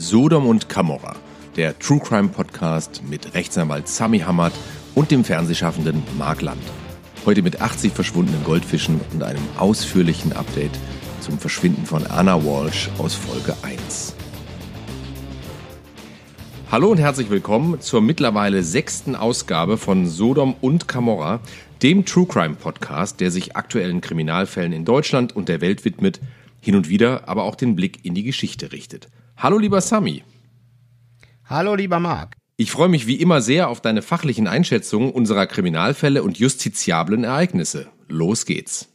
Sodom und Camorra, der True Crime Podcast mit Rechtsanwalt Sami Hamad und dem Fernsehschaffenden Mark Land. Heute mit 80 verschwundenen Goldfischen und einem ausführlichen Update zum Verschwinden von Anna Walsh aus Folge 1. Hallo und herzlich willkommen zur mittlerweile sechsten Ausgabe von Sodom und Camorra, dem True Crime Podcast, der sich aktuellen Kriminalfällen in Deutschland und der Welt widmet, hin und wieder aber auch den Blick in die Geschichte richtet. Hallo lieber Sami. Hallo lieber Marc. Ich freue mich wie immer sehr auf deine fachlichen Einschätzungen unserer Kriminalfälle und justiziablen Ereignisse. Los geht's.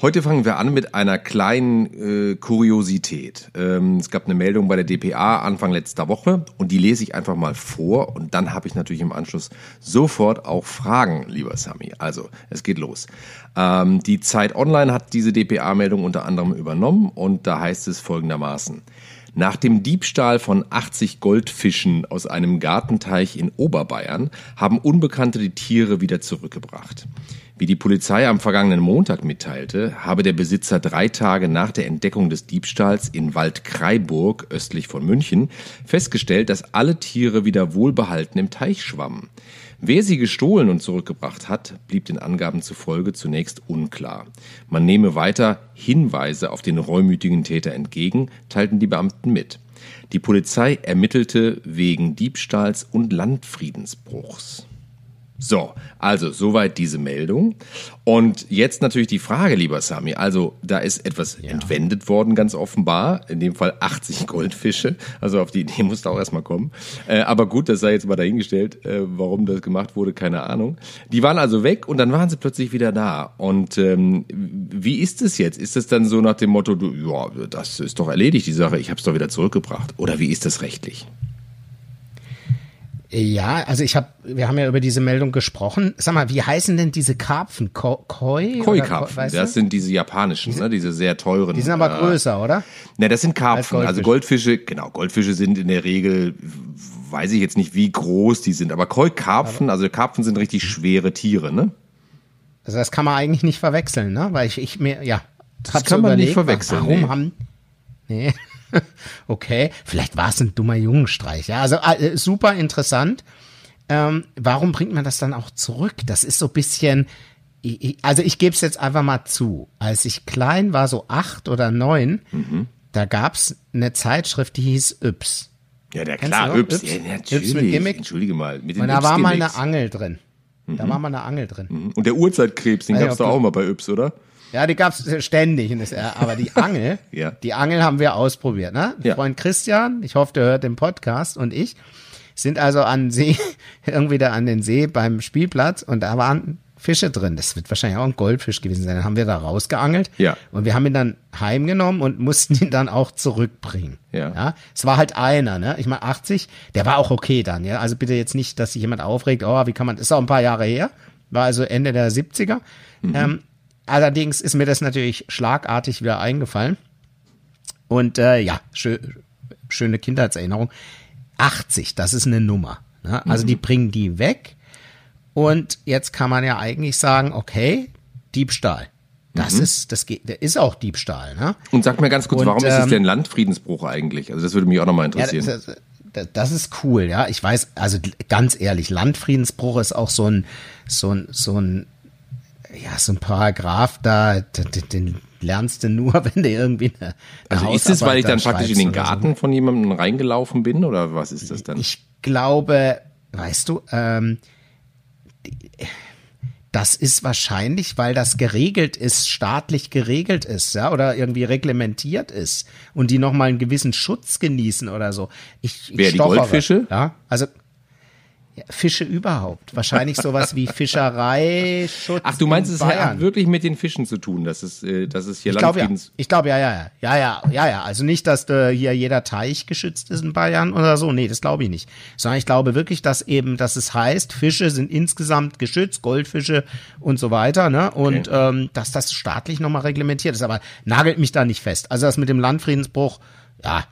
Heute fangen wir an mit einer kleinen äh, Kuriosität. Ähm, es gab eine Meldung bei der DPA Anfang letzter Woche und die lese ich einfach mal vor und dann habe ich natürlich im Anschluss sofort auch Fragen, lieber Sami. Also, es geht los. Ähm, die Zeit Online hat diese DPA-Meldung unter anderem übernommen und da heißt es folgendermaßen. Nach dem Diebstahl von 80 Goldfischen aus einem Gartenteich in Oberbayern haben Unbekannte die Tiere wieder zurückgebracht. Wie die Polizei am vergangenen Montag mitteilte, habe der Besitzer drei Tage nach der Entdeckung des Diebstahls in Waldkraiburg östlich von München festgestellt, dass alle Tiere wieder wohlbehalten im Teich schwammen. Wer sie gestohlen und zurückgebracht hat, blieb den Angaben zufolge zunächst unklar. Man nehme weiter Hinweise auf den reumütigen Täter entgegen, teilten die Beamten mit. Die Polizei ermittelte wegen Diebstahls und Landfriedensbruchs. So, also soweit diese Meldung. Und jetzt natürlich die Frage, lieber Sami. Also da ist etwas ja. entwendet worden, ganz offenbar. In dem Fall 80 Goldfische. Also auf die Idee musste auch erstmal kommen. Äh, aber gut, das sei jetzt mal dahingestellt. Äh, warum das gemacht wurde, keine Ahnung. Die waren also weg und dann waren sie plötzlich wieder da. Und ähm, wie ist es jetzt? Ist es dann so nach dem Motto, du, ja, das ist doch erledigt, die Sache, ich habe es doch wieder zurückgebracht? Oder wie ist das rechtlich? Ja, also ich habe, wir haben ja über diese Meldung gesprochen. Sag mal, wie heißen denn diese Karpfen? Ko Koi? Koi-Karpfen. Das du? sind diese japanischen, diese, ne? diese sehr teuren. Die sind aber äh, größer, oder? Ne, das sind Karpfen. Also Goldfische, genau, Goldfische sind in der Regel, weiß ich jetzt nicht, wie groß die sind, aber Koi-Karpfen, also Karpfen sind richtig schwere Tiere, ne? Also das kann man eigentlich nicht verwechseln, ne? Weil ich, ich mir, ja. Das kann man überlegt, nicht verwechseln. Warum nee. haben, nee. okay, vielleicht war es ein dummer Jungenstreich. Ja, also äh, super interessant. Ähm, warum bringt man das dann auch zurück? Das ist so ein bisschen, ich, also ich gebe es jetzt einfach mal zu. Als ich klein war, so acht oder neun, mhm. da gab's eine Zeitschrift, die hieß Yps. Ja, der klar, Yps. Yps? Ja, natürlich. Yps mit Gimmick. Entschuldige mal. Mit den Und da war mal eine Angel drin. Da mhm. war mal eine Angel drin. Mhm. Und der Urzeitkrebs, den also, gab's doch auch mal bei Yps, oder? Ja, die gab's ständig. Aber die Angel, ja. die Angel haben wir ausprobiert. Ne? Ja. Freund Christian, ich hoffe, der hört den Podcast und ich sind also an See, irgendwie da an den See beim Spielplatz und da waren Fische drin. Das wird wahrscheinlich auch ein Goldfisch gewesen sein. Dann haben wir da rausgeangelt. Ja. Und wir haben ihn dann heimgenommen und mussten ihn dann auch zurückbringen. Ja. ja. Es war halt einer, ne? Ich meine, 80, der war auch okay dann, ja. Also bitte jetzt nicht, dass sich jemand aufregt, oh, wie kann man, das ist auch ein paar Jahre her. War also Ende der 70er. Mhm. Ähm, Allerdings ist mir das natürlich schlagartig wieder eingefallen. Und äh, ja, schö schöne Kindheitserinnerung. 80, das ist eine Nummer. Ne? Also mhm. die bringen die weg. Und jetzt kann man ja eigentlich sagen, okay, Diebstahl. Das mhm. ist, das geht, der ist auch Diebstahl. Ne? Und sag mir ganz kurz, Und, warum ähm, ist es ähm, denn Landfriedensbruch eigentlich? Also das würde mich auch nochmal interessieren. Ja, das, das, das, ist cool, ja. Ich weiß, also ganz ehrlich, Landfriedensbruch ist auch so ein, so ein, so ein ja, so ein Paragraph da, den, den lernst du nur, wenn du irgendwie eine, eine Also ist es, weil ich dann praktisch in den Garten so. von jemandem reingelaufen bin oder was ist das dann? Ich glaube, weißt du, ähm, das ist wahrscheinlich, weil das geregelt ist, staatlich geregelt ist, ja, oder irgendwie reglementiert ist und die nochmal einen gewissen Schutz genießen oder so. Ich, ich Wer, die Goldfische? Ja, also Fische überhaupt. Wahrscheinlich sowas wie Fischereischutz. Ach, du meinst, es hat wirklich mit den Fischen zu tun, dass es, äh, dass es hier ich glaube ja. Ich glaube ja, ja, ja, ja, ja, ja, ja. Also nicht, dass äh, hier jeder Teich geschützt ist in Bayern oder so. Nee, das glaube ich nicht. Sondern ich glaube wirklich, dass eben, dass es heißt, Fische sind insgesamt geschützt, Goldfische und so weiter, ne? Und okay. ähm, dass das staatlich nochmal reglementiert ist. Aber nagelt mich da nicht fest. Also das mit dem Landfriedensbruch, ja,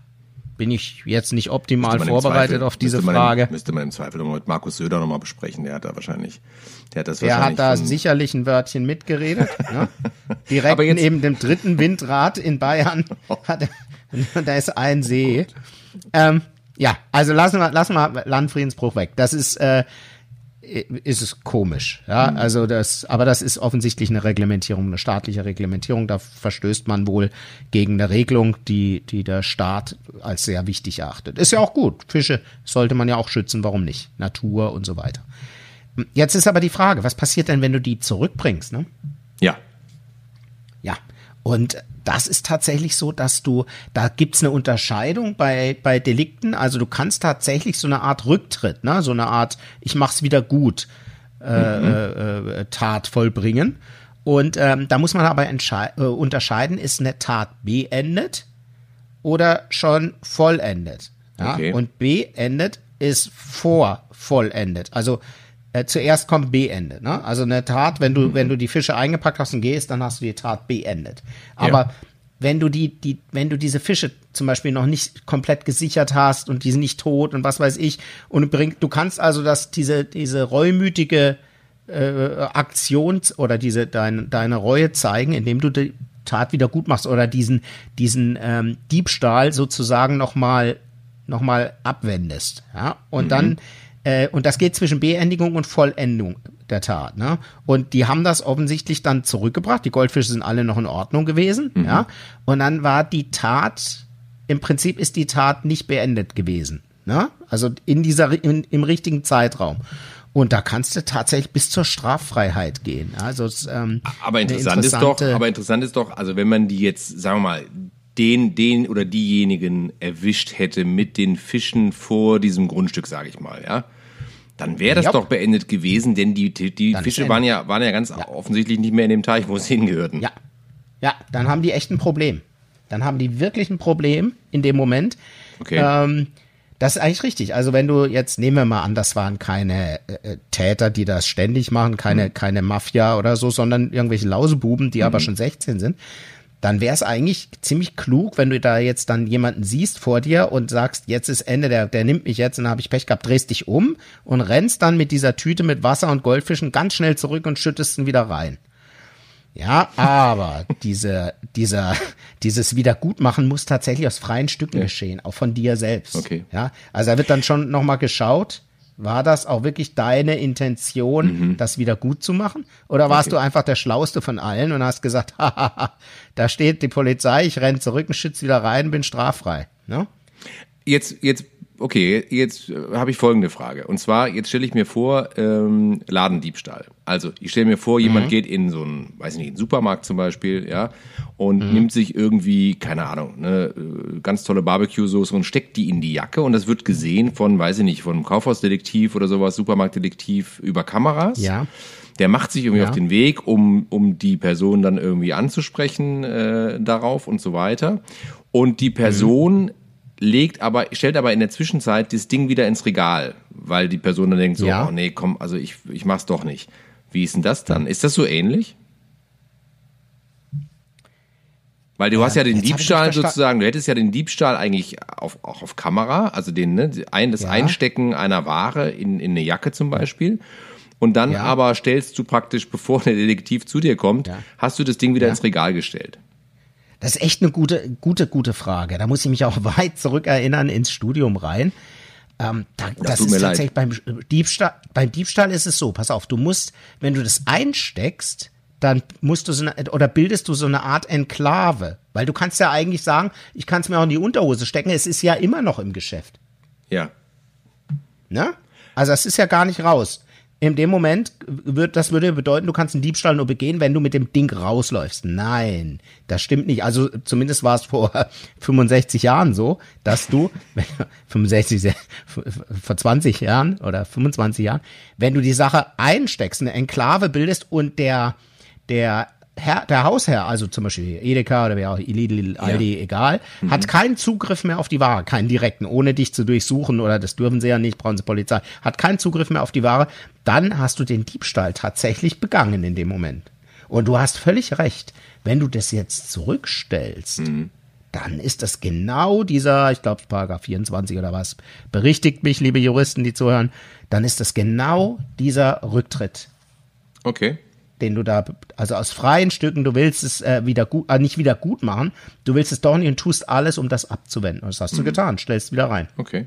bin ich jetzt nicht optimal vorbereitet Zweifel, auf diese müsste Frage. Im, müsste man im Zweifel nochmal mit Markus Söder nochmal besprechen. Der hat da wahrscheinlich, der hat das der wahrscheinlich. Der hat da sicherlich ein Wörtchen mitgeredet. ne? Direkt Aber jetzt, neben dem dritten Windrad in Bayern hat er da ist ein See. Ähm, ja, also lassen wir, lassen wir Landfriedensbruch weg. Das ist, äh, ist es komisch. Ja, mhm. also das, aber das ist offensichtlich eine Reglementierung, eine staatliche Reglementierung. Da verstößt man wohl gegen eine Regelung, die, die der Staat als sehr wichtig erachtet. Ist ja auch gut. Fische sollte man ja auch schützen. Warum nicht? Natur und so weiter. Jetzt ist aber die Frage, was passiert denn, wenn du die zurückbringst, ne? Ja. Ja. Und das ist tatsächlich so, dass du, da gibt's eine Unterscheidung bei, bei Delikten. Also du kannst tatsächlich so eine Art Rücktritt, ne, so eine Art, ich mach's wieder gut, äh, mhm. äh, äh Tat vollbringen. Und ähm, da muss man aber äh, unterscheiden, ist eine Tat beendet oder schon vollendet. Ja? Okay. Und beendet ist vor vollendet. Also äh, zuerst kommt beendet. Ne? Also eine Tat, wenn du, mhm. wenn du die Fische eingepackt hast und gehst, dann hast du die Tat beendet. Aber ja. wenn du die, die, wenn du diese Fische zum Beispiel noch nicht komplett gesichert hast und die sind nicht tot und was weiß ich, und bringt, du kannst also das, diese, diese reumütige äh, Aktion oder diese deine, deine Reue zeigen, indem du die Tat wieder gut machst oder diesen, diesen ähm, Diebstahl sozusagen nochmal noch mal abwendest. Ja? Und mhm. dann äh, und das geht zwischen Beendigung und Vollendung der Tat. Ne? Und die haben das offensichtlich dann zurückgebracht. Die Goldfische sind alle noch in Ordnung gewesen. Mhm. Ja? Und dann war die Tat, im Prinzip ist die Tat nicht beendet gewesen. Ne? Also in dieser, in, im richtigen Zeitraum. Und da kannst du tatsächlich bis zur Straffreiheit gehen. Also ähm, aber interessant ist doch, aber interessant ist doch, also wenn man die jetzt, sagen wir mal, den, den oder diejenigen erwischt hätte mit den Fischen vor diesem Grundstück, sage ich mal, ja, dann wäre das ja. doch beendet gewesen, denn die, die Fische waren ja, waren ja ganz ja. offensichtlich nicht mehr in dem Teich, wo sie hingehörten. Ja. Ja, dann haben die echt ein Problem. Dann haben die wirklich ein Problem in dem Moment. Okay. Ähm, das ist eigentlich richtig. Also wenn du jetzt, nehmen wir mal an, das waren keine äh, äh Täter, die das ständig machen, keine, mhm. keine Mafia oder so, sondern irgendwelche Lausebuben, die mhm. aber schon 16 sind dann wäre es eigentlich ziemlich klug, wenn du da jetzt dann jemanden siehst vor dir und sagst, jetzt ist Ende, der, der nimmt mich jetzt und dann habe ich Pech gehabt, drehst dich um und rennst dann mit dieser Tüte mit Wasser und Goldfischen ganz schnell zurück und schüttest ihn wieder rein. Ja, aber diese, dieser, dieses Wiedergutmachen muss tatsächlich aus freien Stücken ja. geschehen, auch von dir selbst. Okay. Ja, also da wird dann schon nochmal geschaut, war das auch wirklich deine Intention, mhm. das wieder gut zu machen? Oder warst okay. du einfach der Schlauste von allen und hast gesagt, hahaha, da steht die Polizei, ich renn zurück und schütze wieder rein, bin straffrei. Ne? Jetzt, jetzt, okay, jetzt äh, habe ich folgende Frage. Und zwar, jetzt stelle ich mir vor, ähm, Ladendiebstahl. Also, ich stelle mir vor, jemand mhm. geht in so einen, weiß ich nicht, einen Supermarkt zum Beispiel, ja, und mhm. nimmt sich irgendwie, keine Ahnung, eine äh, ganz tolle Barbecue-Soße und steckt die in die Jacke und das wird gesehen von, weiß ich nicht, von einem Kaufhausdetektiv oder sowas, Supermarktdetektiv über Kameras. Ja. Der macht sich irgendwie ja. auf den Weg, um, um die Person dann irgendwie anzusprechen äh, darauf und so weiter. Und die Person mhm. Legt aber, stellt aber in der Zwischenzeit das Ding wieder ins Regal, weil die Person dann denkt so, ja. oh nee, komm, also ich, ich mach's doch nicht. Wie ist denn das dann? Ist das so ähnlich? Weil du ja, hast ja den Diebstahl sozusagen, du hättest ja den Diebstahl eigentlich auf, auch auf Kamera, also den, ne, ein, das ja. Einstecken einer Ware in, in eine Jacke zum Beispiel. Und dann aber stellst du praktisch, bevor der Detektiv zu dir kommt, hast du das Ding wieder ins Regal gestellt. Das ist echt eine gute, gute, gute Frage. Da muss ich mich auch weit zurückerinnern ins Studium rein. Ähm, da, das, das ist tatsächlich beim Diebstahl, beim Diebstahl ist es so, pass auf, du musst, wenn du das einsteckst, dann musst du so eine, oder bildest du so eine Art Enklave. Weil du kannst ja eigentlich sagen, ich kann es mir auch in die Unterhose stecken, es ist ja immer noch im Geschäft. Ja. Ne? Also es ist ja gar nicht raus. In dem Moment wird, das würde bedeuten, du kannst einen Diebstahl nur begehen, wenn du mit dem Ding rausläufst. Nein, das stimmt nicht. Also zumindest war es vor 65 Jahren so, dass du, 65, vor 20 Jahren oder 25 Jahren, wenn du die Sache einsteckst, eine Enklave bildest und der, der Herr, der Hausherr, also zum Beispiel Edeka oder wer auch, Lidl, Aldi, ja. egal, mhm. hat keinen Zugriff mehr auf die Ware, keinen direkten, ohne dich zu durchsuchen oder das dürfen sie ja nicht, brauchen sie Polizei, hat keinen Zugriff mehr auf die Ware, dann hast du den Diebstahl tatsächlich begangen in dem Moment. Und du hast völlig recht, wenn du das jetzt zurückstellst, mhm. dann ist das genau dieser, ich glaube, Paragraph 24 oder was, berichtigt mich, liebe Juristen, die zuhören, dann ist das genau dieser Rücktritt. Okay. Den du da, also aus freien Stücken, du willst es äh, wieder gut, äh, nicht wieder gut machen, du willst es doch nicht und tust alles, um das abzuwenden. Und das hast du mhm. getan, stellst wieder rein. Okay.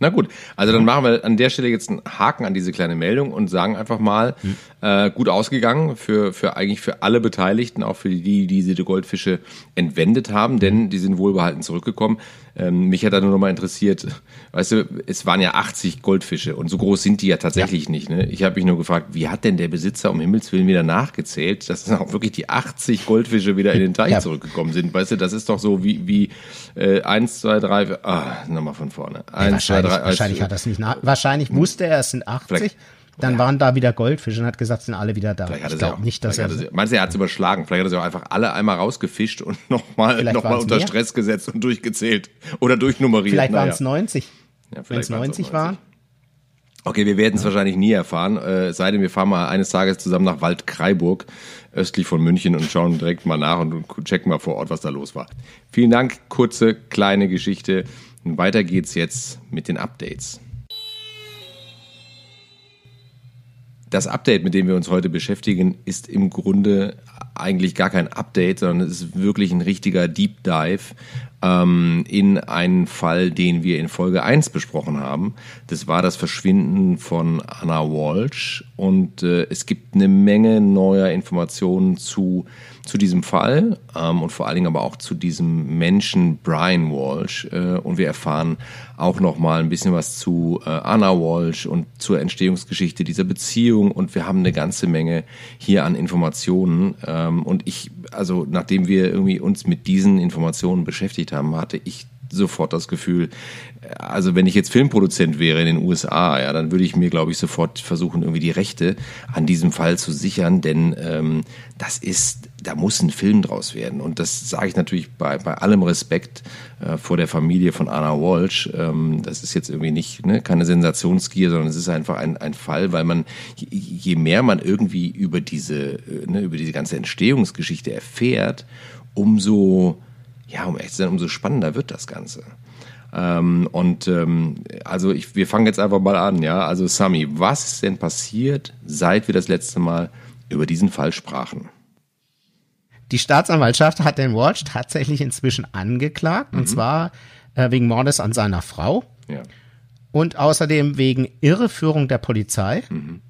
Na gut, also dann machen wir an der Stelle jetzt einen Haken an diese kleine Meldung und sagen einfach mal, mhm. äh, gut ausgegangen für, für eigentlich für alle Beteiligten, auch für die, die diese Goldfische entwendet haben, denn die sind wohlbehalten zurückgekommen. Ähm, mich hat da nur noch mal interessiert, weißt du, es waren ja 80 Goldfische und so groß sind die ja tatsächlich ja. nicht. Ne? Ich habe mich nur gefragt, wie hat denn der Besitzer um Himmels Willen wieder nachgezählt, dass dann auch wirklich die 80 Goldfische wieder in den Teich ja. zurückgekommen sind? Weißt du, das ist doch so wie, wie äh, 1, 2, 3, ah, nochmal von vorne. Eins, ja, wahrscheinlich, drei, wahrscheinlich hat das nicht nach, wahrscheinlich wusste er, es sind 80. Dann ja. waren da wieder Goldfische und hat gesagt, sind alle wieder da. Ich glaube nicht, dass er. Sie, meinst du, er hat es überschlagen? Vielleicht hat er sie auch einfach alle einmal rausgefischt und nochmal noch mal unter mehr? Stress gesetzt und durchgezählt oder durchnummeriert. Vielleicht waren es 90. Ja, Wenn es 90 waren. Okay, wir werden es ja. wahrscheinlich nie erfahren. Äh, sei denn, wir fahren mal eines Tages zusammen nach Waldkraiburg, östlich von München und schauen direkt mal nach und checken mal vor Ort, was da los war. Vielen Dank, kurze, kleine Geschichte. Und weiter geht's jetzt mit den Updates. Das Update, mit dem wir uns heute beschäftigen, ist im Grunde eigentlich gar kein Update, sondern es ist wirklich ein richtiger Deep Dive ähm, in einen Fall, den wir in Folge 1 besprochen haben. Das war das Verschwinden von Anna Walsh und äh, es gibt eine Menge neuer Informationen zu zu diesem Fall ähm, und vor allen Dingen aber auch zu diesem Menschen Brian Walsh. Äh, und wir erfahren auch noch mal ein bisschen was zu äh, Anna Walsh und zur Entstehungsgeschichte dieser Beziehung. Und wir haben eine ganze Menge hier an Informationen. Ähm, und ich, also nachdem wir irgendwie uns mit diesen Informationen beschäftigt haben, hatte ich sofort das Gefühl, also wenn ich jetzt Filmproduzent wäre in den USA, ja, dann würde ich mir, glaube ich, sofort versuchen, irgendwie die Rechte an diesem Fall zu sichern, denn ähm, das ist, da muss ein Film draus werden. Und das sage ich natürlich bei, bei allem Respekt äh, vor der Familie von Anna Walsh. Ähm, das ist jetzt irgendwie nicht ne, keine Sensationsgier, sondern es ist einfach ein, ein Fall, weil man, je mehr man irgendwie über diese, äh, ne, über diese ganze Entstehungsgeschichte erfährt, umso ja, um echt zu sein, umso spannender wird das Ganze. Ähm, und ähm, also ich, wir fangen jetzt einfach mal an, ja. Also Sami, was ist denn passiert, seit wir das letzte Mal über diesen Fall sprachen? Die Staatsanwaltschaft hat den Walsh tatsächlich inzwischen angeklagt, mhm. und zwar äh, wegen Mordes an seiner Frau. Ja. Und außerdem wegen Irreführung der Polizei. Mhm.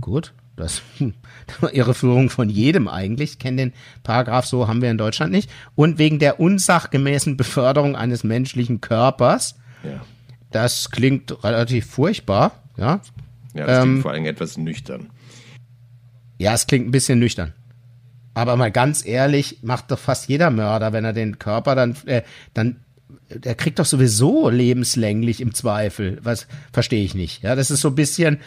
Gut, das hm, Irreführung von jedem eigentlich. Ich kenne den Paragraph so, haben wir in Deutschland nicht. Und wegen der unsachgemäßen Beförderung eines menschlichen Körpers. Ja. Das klingt relativ furchtbar, ja. Ja, das klingt ähm, vor allem etwas nüchtern. Ja, es klingt ein bisschen nüchtern. Aber mal ganz ehrlich, macht doch fast jeder Mörder, wenn er den Körper dann, äh, dann, der kriegt doch sowieso lebenslänglich im Zweifel. Was verstehe ich nicht. Ja, das ist so ein bisschen,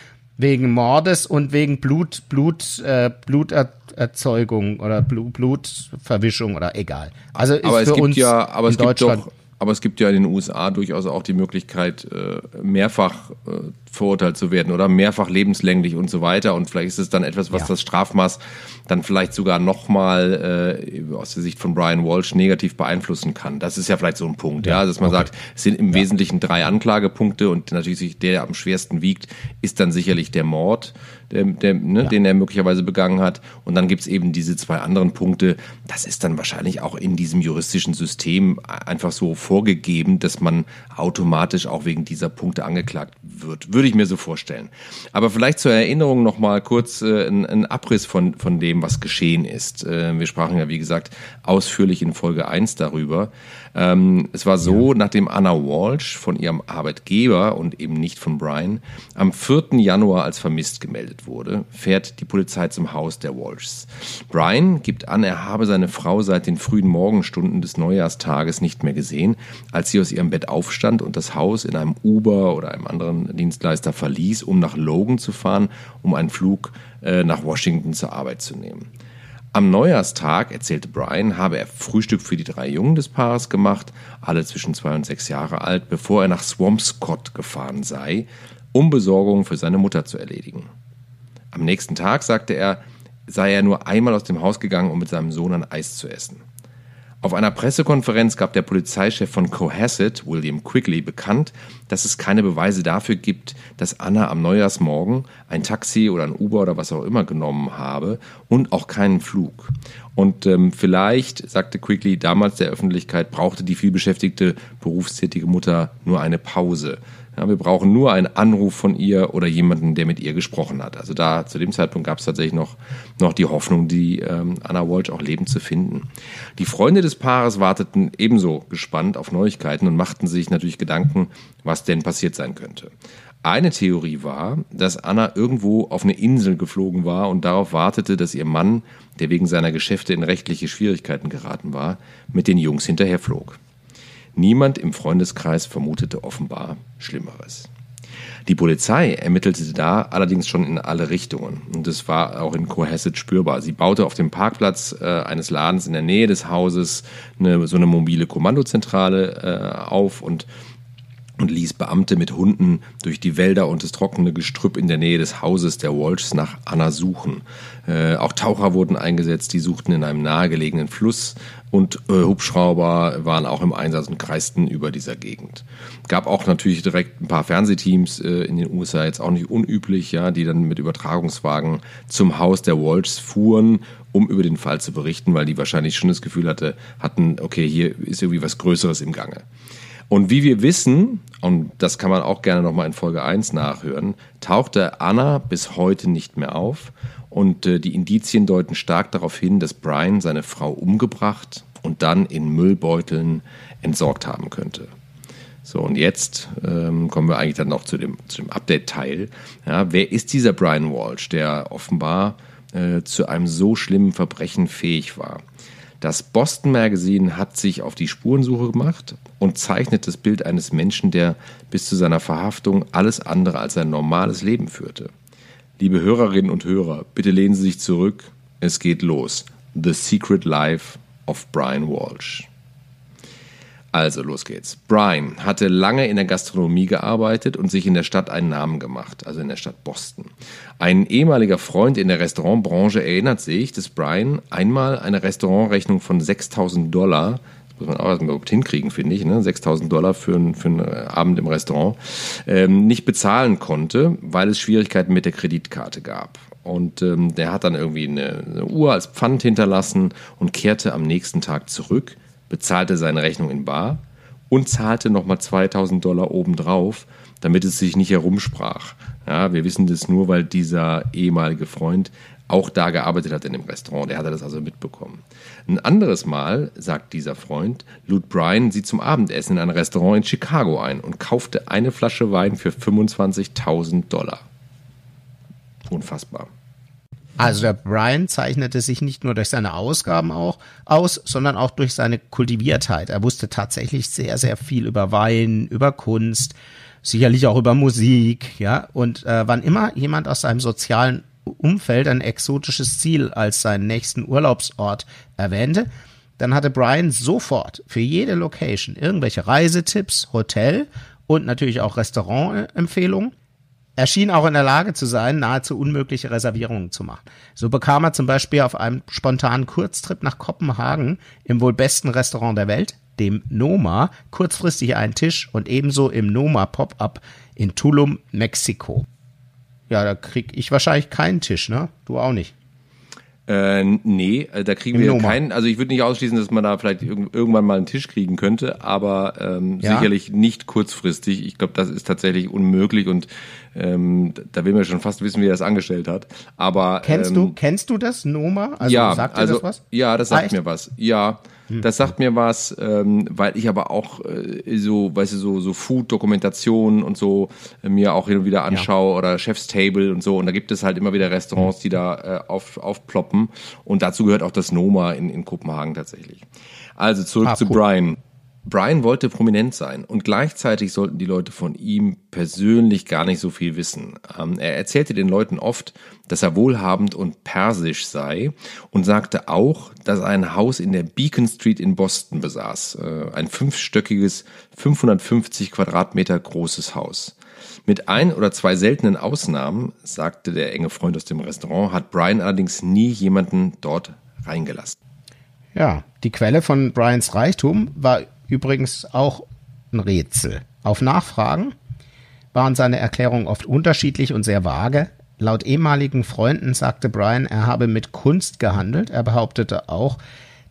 wegen Mordes und wegen Blut, Blut, äh, Bluterzeugung oder Blut, Blutverwischung oder egal. Also ist aber für uns ja, in Deutschland doch, aber es gibt ja in den USA durchaus auch die Möglichkeit, äh, mehrfach äh, verurteilt zu werden oder mehrfach lebenslänglich und so weiter. Und vielleicht ist es dann etwas, was ja. das Strafmaß dann vielleicht sogar nochmal äh, aus der Sicht von Brian Walsh negativ beeinflussen kann. Das ist ja vielleicht so ein Punkt, ja, ja dass man okay. sagt, es sind im ja. Wesentlichen drei Anklagepunkte und natürlich der, der am schwersten wiegt, ist dann sicherlich der Mord der, der, ne, ja. den er möglicherweise begangen hat. Und dann gibt's eben diese zwei anderen Punkte. Das ist dann wahrscheinlich auch in diesem juristischen System einfach so vorgegeben, dass man automatisch auch wegen dieser Punkte angeklagt wird. Würde ich mir so vorstellen. Aber vielleicht zur Erinnerung nochmal kurz äh, ein, ein, Abriss von, von dem, was geschehen ist. Äh, wir sprachen ja, wie gesagt, ausführlich in Folge 1 darüber. Ähm, es war so, ja. nachdem Anna Walsh von ihrem Arbeitgeber und eben nicht von Brian am 4. Januar als vermisst gemeldet wurde, fährt die Polizei zum Haus der Walshs. Brian gibt an, er habe seine Frau seit den frühen Morgenstunden des Neujahrstages nicht mehr gesehen, als sie aus ihrem Bett aufstand und das Haus in einem Uber oder einem anderen Dienstleister verließ, um nach Logan zu fahren, um einen Flug äh, nach Washington zur Arbeit zu nehmen. Am Neujahrstag, erzählte Brian, habe er Frühstück für die drei Jungen des Paares gemacht, alle zwischen zwei und sechs Jahre alt, bevor er nach Swampscott gefahren sei, um Besorgungen für seine Mutter zu erledigen. Am nächsten Tag, sagte er, sei er nur einmal aus dem Haus gegangen, um mit seinem Sohn ein Eis zu essen. Auf einer Pressekonferenz gab der Polizeichef von Cohasset, William Quigley, bekannt, dass es keine Beweise dafür gibt, dass Anna am Neujahrsmorgen ein Taxi oder ein Uber oder was auch immer genommen habe und auch keinen Flug. Und ähm, vielleicht, sagte Quigley damals der Öffentlichkeit, brauchte die vielbeschäftigte berufstätige Mutter nur eine Pause. Ja, wir brauchen nur einen Anruf von ihr oder jemanden, der mit ihr gesprochen hat. Also da zu dem Zeitpunkt gab es tatsächlich noch, noch die Hoffnung, die ähm, Anna Walsh auch lebend zu finden. Die Freunde des Paares warteten ebenso gespannt auf Neuigkeiten und machten sich natürlich Gedanken, was denn passiert sein könnte. Eine Theorie war, dass Anna irgendwo auf eine Insel geflogen war und darauf wartete, dass ihr Mann, der wegen seiner Geschäfte in rechtliche Schwierigkeiten geraten war, mit den Jungs hinterherflog. Niemand im Freundeskreis vermutete offenbar Schlimmeres. Die Polizei ermittelte da allerdings schon in alle Richtungen. Und das war auch in Cohasset spürbar. Sie baute auf dem Parkplatz äh, eines Ladens in der Nähe des Hauses eine, so eine mobile Kommandozentrale äh, auf und und ließ Beamte mit Hunden durch die Wälder und das trockene Gestrüpp in der Nähe des Hauses der Walshs nach Anna suchen. Äh, auch Taucher wurden eingesetzt, die suchten in einem nahegelegenen Fluss und äh, Hubschrauber waren auch im Einsatz und kreisten über dieser Gegend. Gab auch natürlich direkt ein paar Fernsehteams äh, in den USA, jetzt auch nicht unüblich, ja, die dann mit Übertragungswagen zum Haus der Walshs fuhren, um über den Fall zu berichten, weil die wahrscheinlich schon das Gefühl hatte, hatten, okay, hier ist irgendwie was Größeres im Gange. Und wie wir wissen, und das kann man auch gerne nochmal in Folge 1 nachhören, tauchte Anna bis heute nicht mehr auf und äh, die Indizien deuten stark darauf hin, dass Brian seine Frau umgebracht und dann in Müllbeuteln entsorgt haben könnte. So, und jetzt ähm, kommen wir eigentlich dann noch zu dem, zu dem Update-Teil. Ja, wer ist dieser Brian Walsh, der offenbar äh, zu einem so schlimmen Verbrechen fähig war? Das Boston Magazine hat sich auf die Spurensuche gemacht und zeichnet das Bild eines Menschen, der bis zu seiner Verhaftung alles andere als ein normales Leben führte. Liebe Hörerinnen und Hörer, bitte lehnen Sie sich zurück. Es geht los. The Secret Life of Brian Walsh. Also, los geht's. Brian hatte lange in der Gastronomie gearbeitet und sich in der Stadt einen Namen gemacht, also in der Stadt Boston. Ein ehemaliger Freund in der Restaurantbranche erinnert sich, dass Brian einmal eine Restaurantrechnung von 6000 Dollar muss man auch überhaupt hinkriegen, finde ich, ne? 6000 Dollar für, für einen Abend im Restaurant, ähm, nicht bezahlen konnte, weil es Schwierigkeiten mit der Kreditkarte gab. Und ähm, der hat dann irgendwie eine, eine Uhr als Pfand hinterlassen und kehrte am nächsten Tag zurück bezahlte seine Rechnung in Bar und zahlte nochmal 2000 Dollar obendrauf, damit es sich nicht herumsprach. Ja, wir wissen das nur, weil dieser ehemalige Freund auch da gearbeitet hat in dem Restaurant. Der hatte das also mitbekommen. Ein anderes Mal, sagt dieser Freund, lud Brian sie zum Abendessen in ein Restaurant in Chicago ein und kaufte eine Flasche Wein für 25.000 Dollar. Unfassbar. Also der Brian zeichnete sich nicht nur durch seine Ausgaben auch aus, sondern auch durch seine Kultiviertheit. Er wusste tatsächlich sehr, sehr viel über Wein, über Kunst, sicherlich auch über Musik, ja. Und äh, wann immer jemand aus seinem sozialen Umfeld ein exotisches Ziel als seinen nächsten Urlaubsort erwähnte, dann hatte Brian sofort für jede Location irgendwelche Reisetipps, Hotel und natürlich auch Restaurantempfehlungen er schien auch in der Lage zu sein, nahezu unmögliche Reservierungen zu machen. So bekam er zum Beispiel auf einem spontanen Kurztrip nach Kopenhagen im wohl besten Restaurant der Welt, dem Noma, kurzfristig einen Tisch und ebenso im Noma Pop-Up in Tulum, Mexiko. Ja, da krieg ich wahrscheinlich keinen Tisch, ne? Du auch nicht. Äh, nee, äh, da kriegen Im wir Noma. keinen. Also ich würde nicht ausschließen, dass man da vielleicht irg irgendwann mal einen Tisch kriegen könnte, aber ähm, ja. sicherlich nicht kurzfristig. Ich glaube, das ist tatsächlich unmöglich und ähm, da will man schon fast wissen, wie er das angestellt hat. Aber kennst ähm, du kennst du das Noma? Also ja, sagt dir also, das was? Ja, das sagt Echt? mir was. Ja. Hm. Das sagt mir was, ähm, weil ich aber auch äh, so, weißt du, so, so Food-Dokumentationen und so äh, mir auch hin und wieder anschaue ja. oder Chef's Table und so. Und da gibt es halt immer wieder Restaurants, die da äh, auf, aufploppen. Und dazu gehört auch das Noma in, in Kopenhagen tatsächlich. Also zurück ah, zu cool. Brian. Brian wollte prominent sein und gleichzeitig sollten die Leute von ihm persönlich gar nicht so viel wissen. Ähm, er erzählte den Leuten oft, dass er wohlhabend und persisch sei und sagte auch, dass er ein Haus in der Beacon Street in Boston besaß. Äh, ein fünfstöckiges, 550 Quadratmeter großes Haus. Mit ein oder zwei seltenen Ausnahmen, sagte der enge Freund aus dem Restaurant, hat Brian allerdings nie jemanden dort reingelassen. Ja, die Quelle von Brians Reichtum war übrigens auch ein Rätsel. Auf Nachfragen waren seine Erklärungen oft unterschiedlich und sehr vage. Laut ehemaligen Freunden sagte Brian, er habe mit Kunst gehandelt. Er behauptete auch,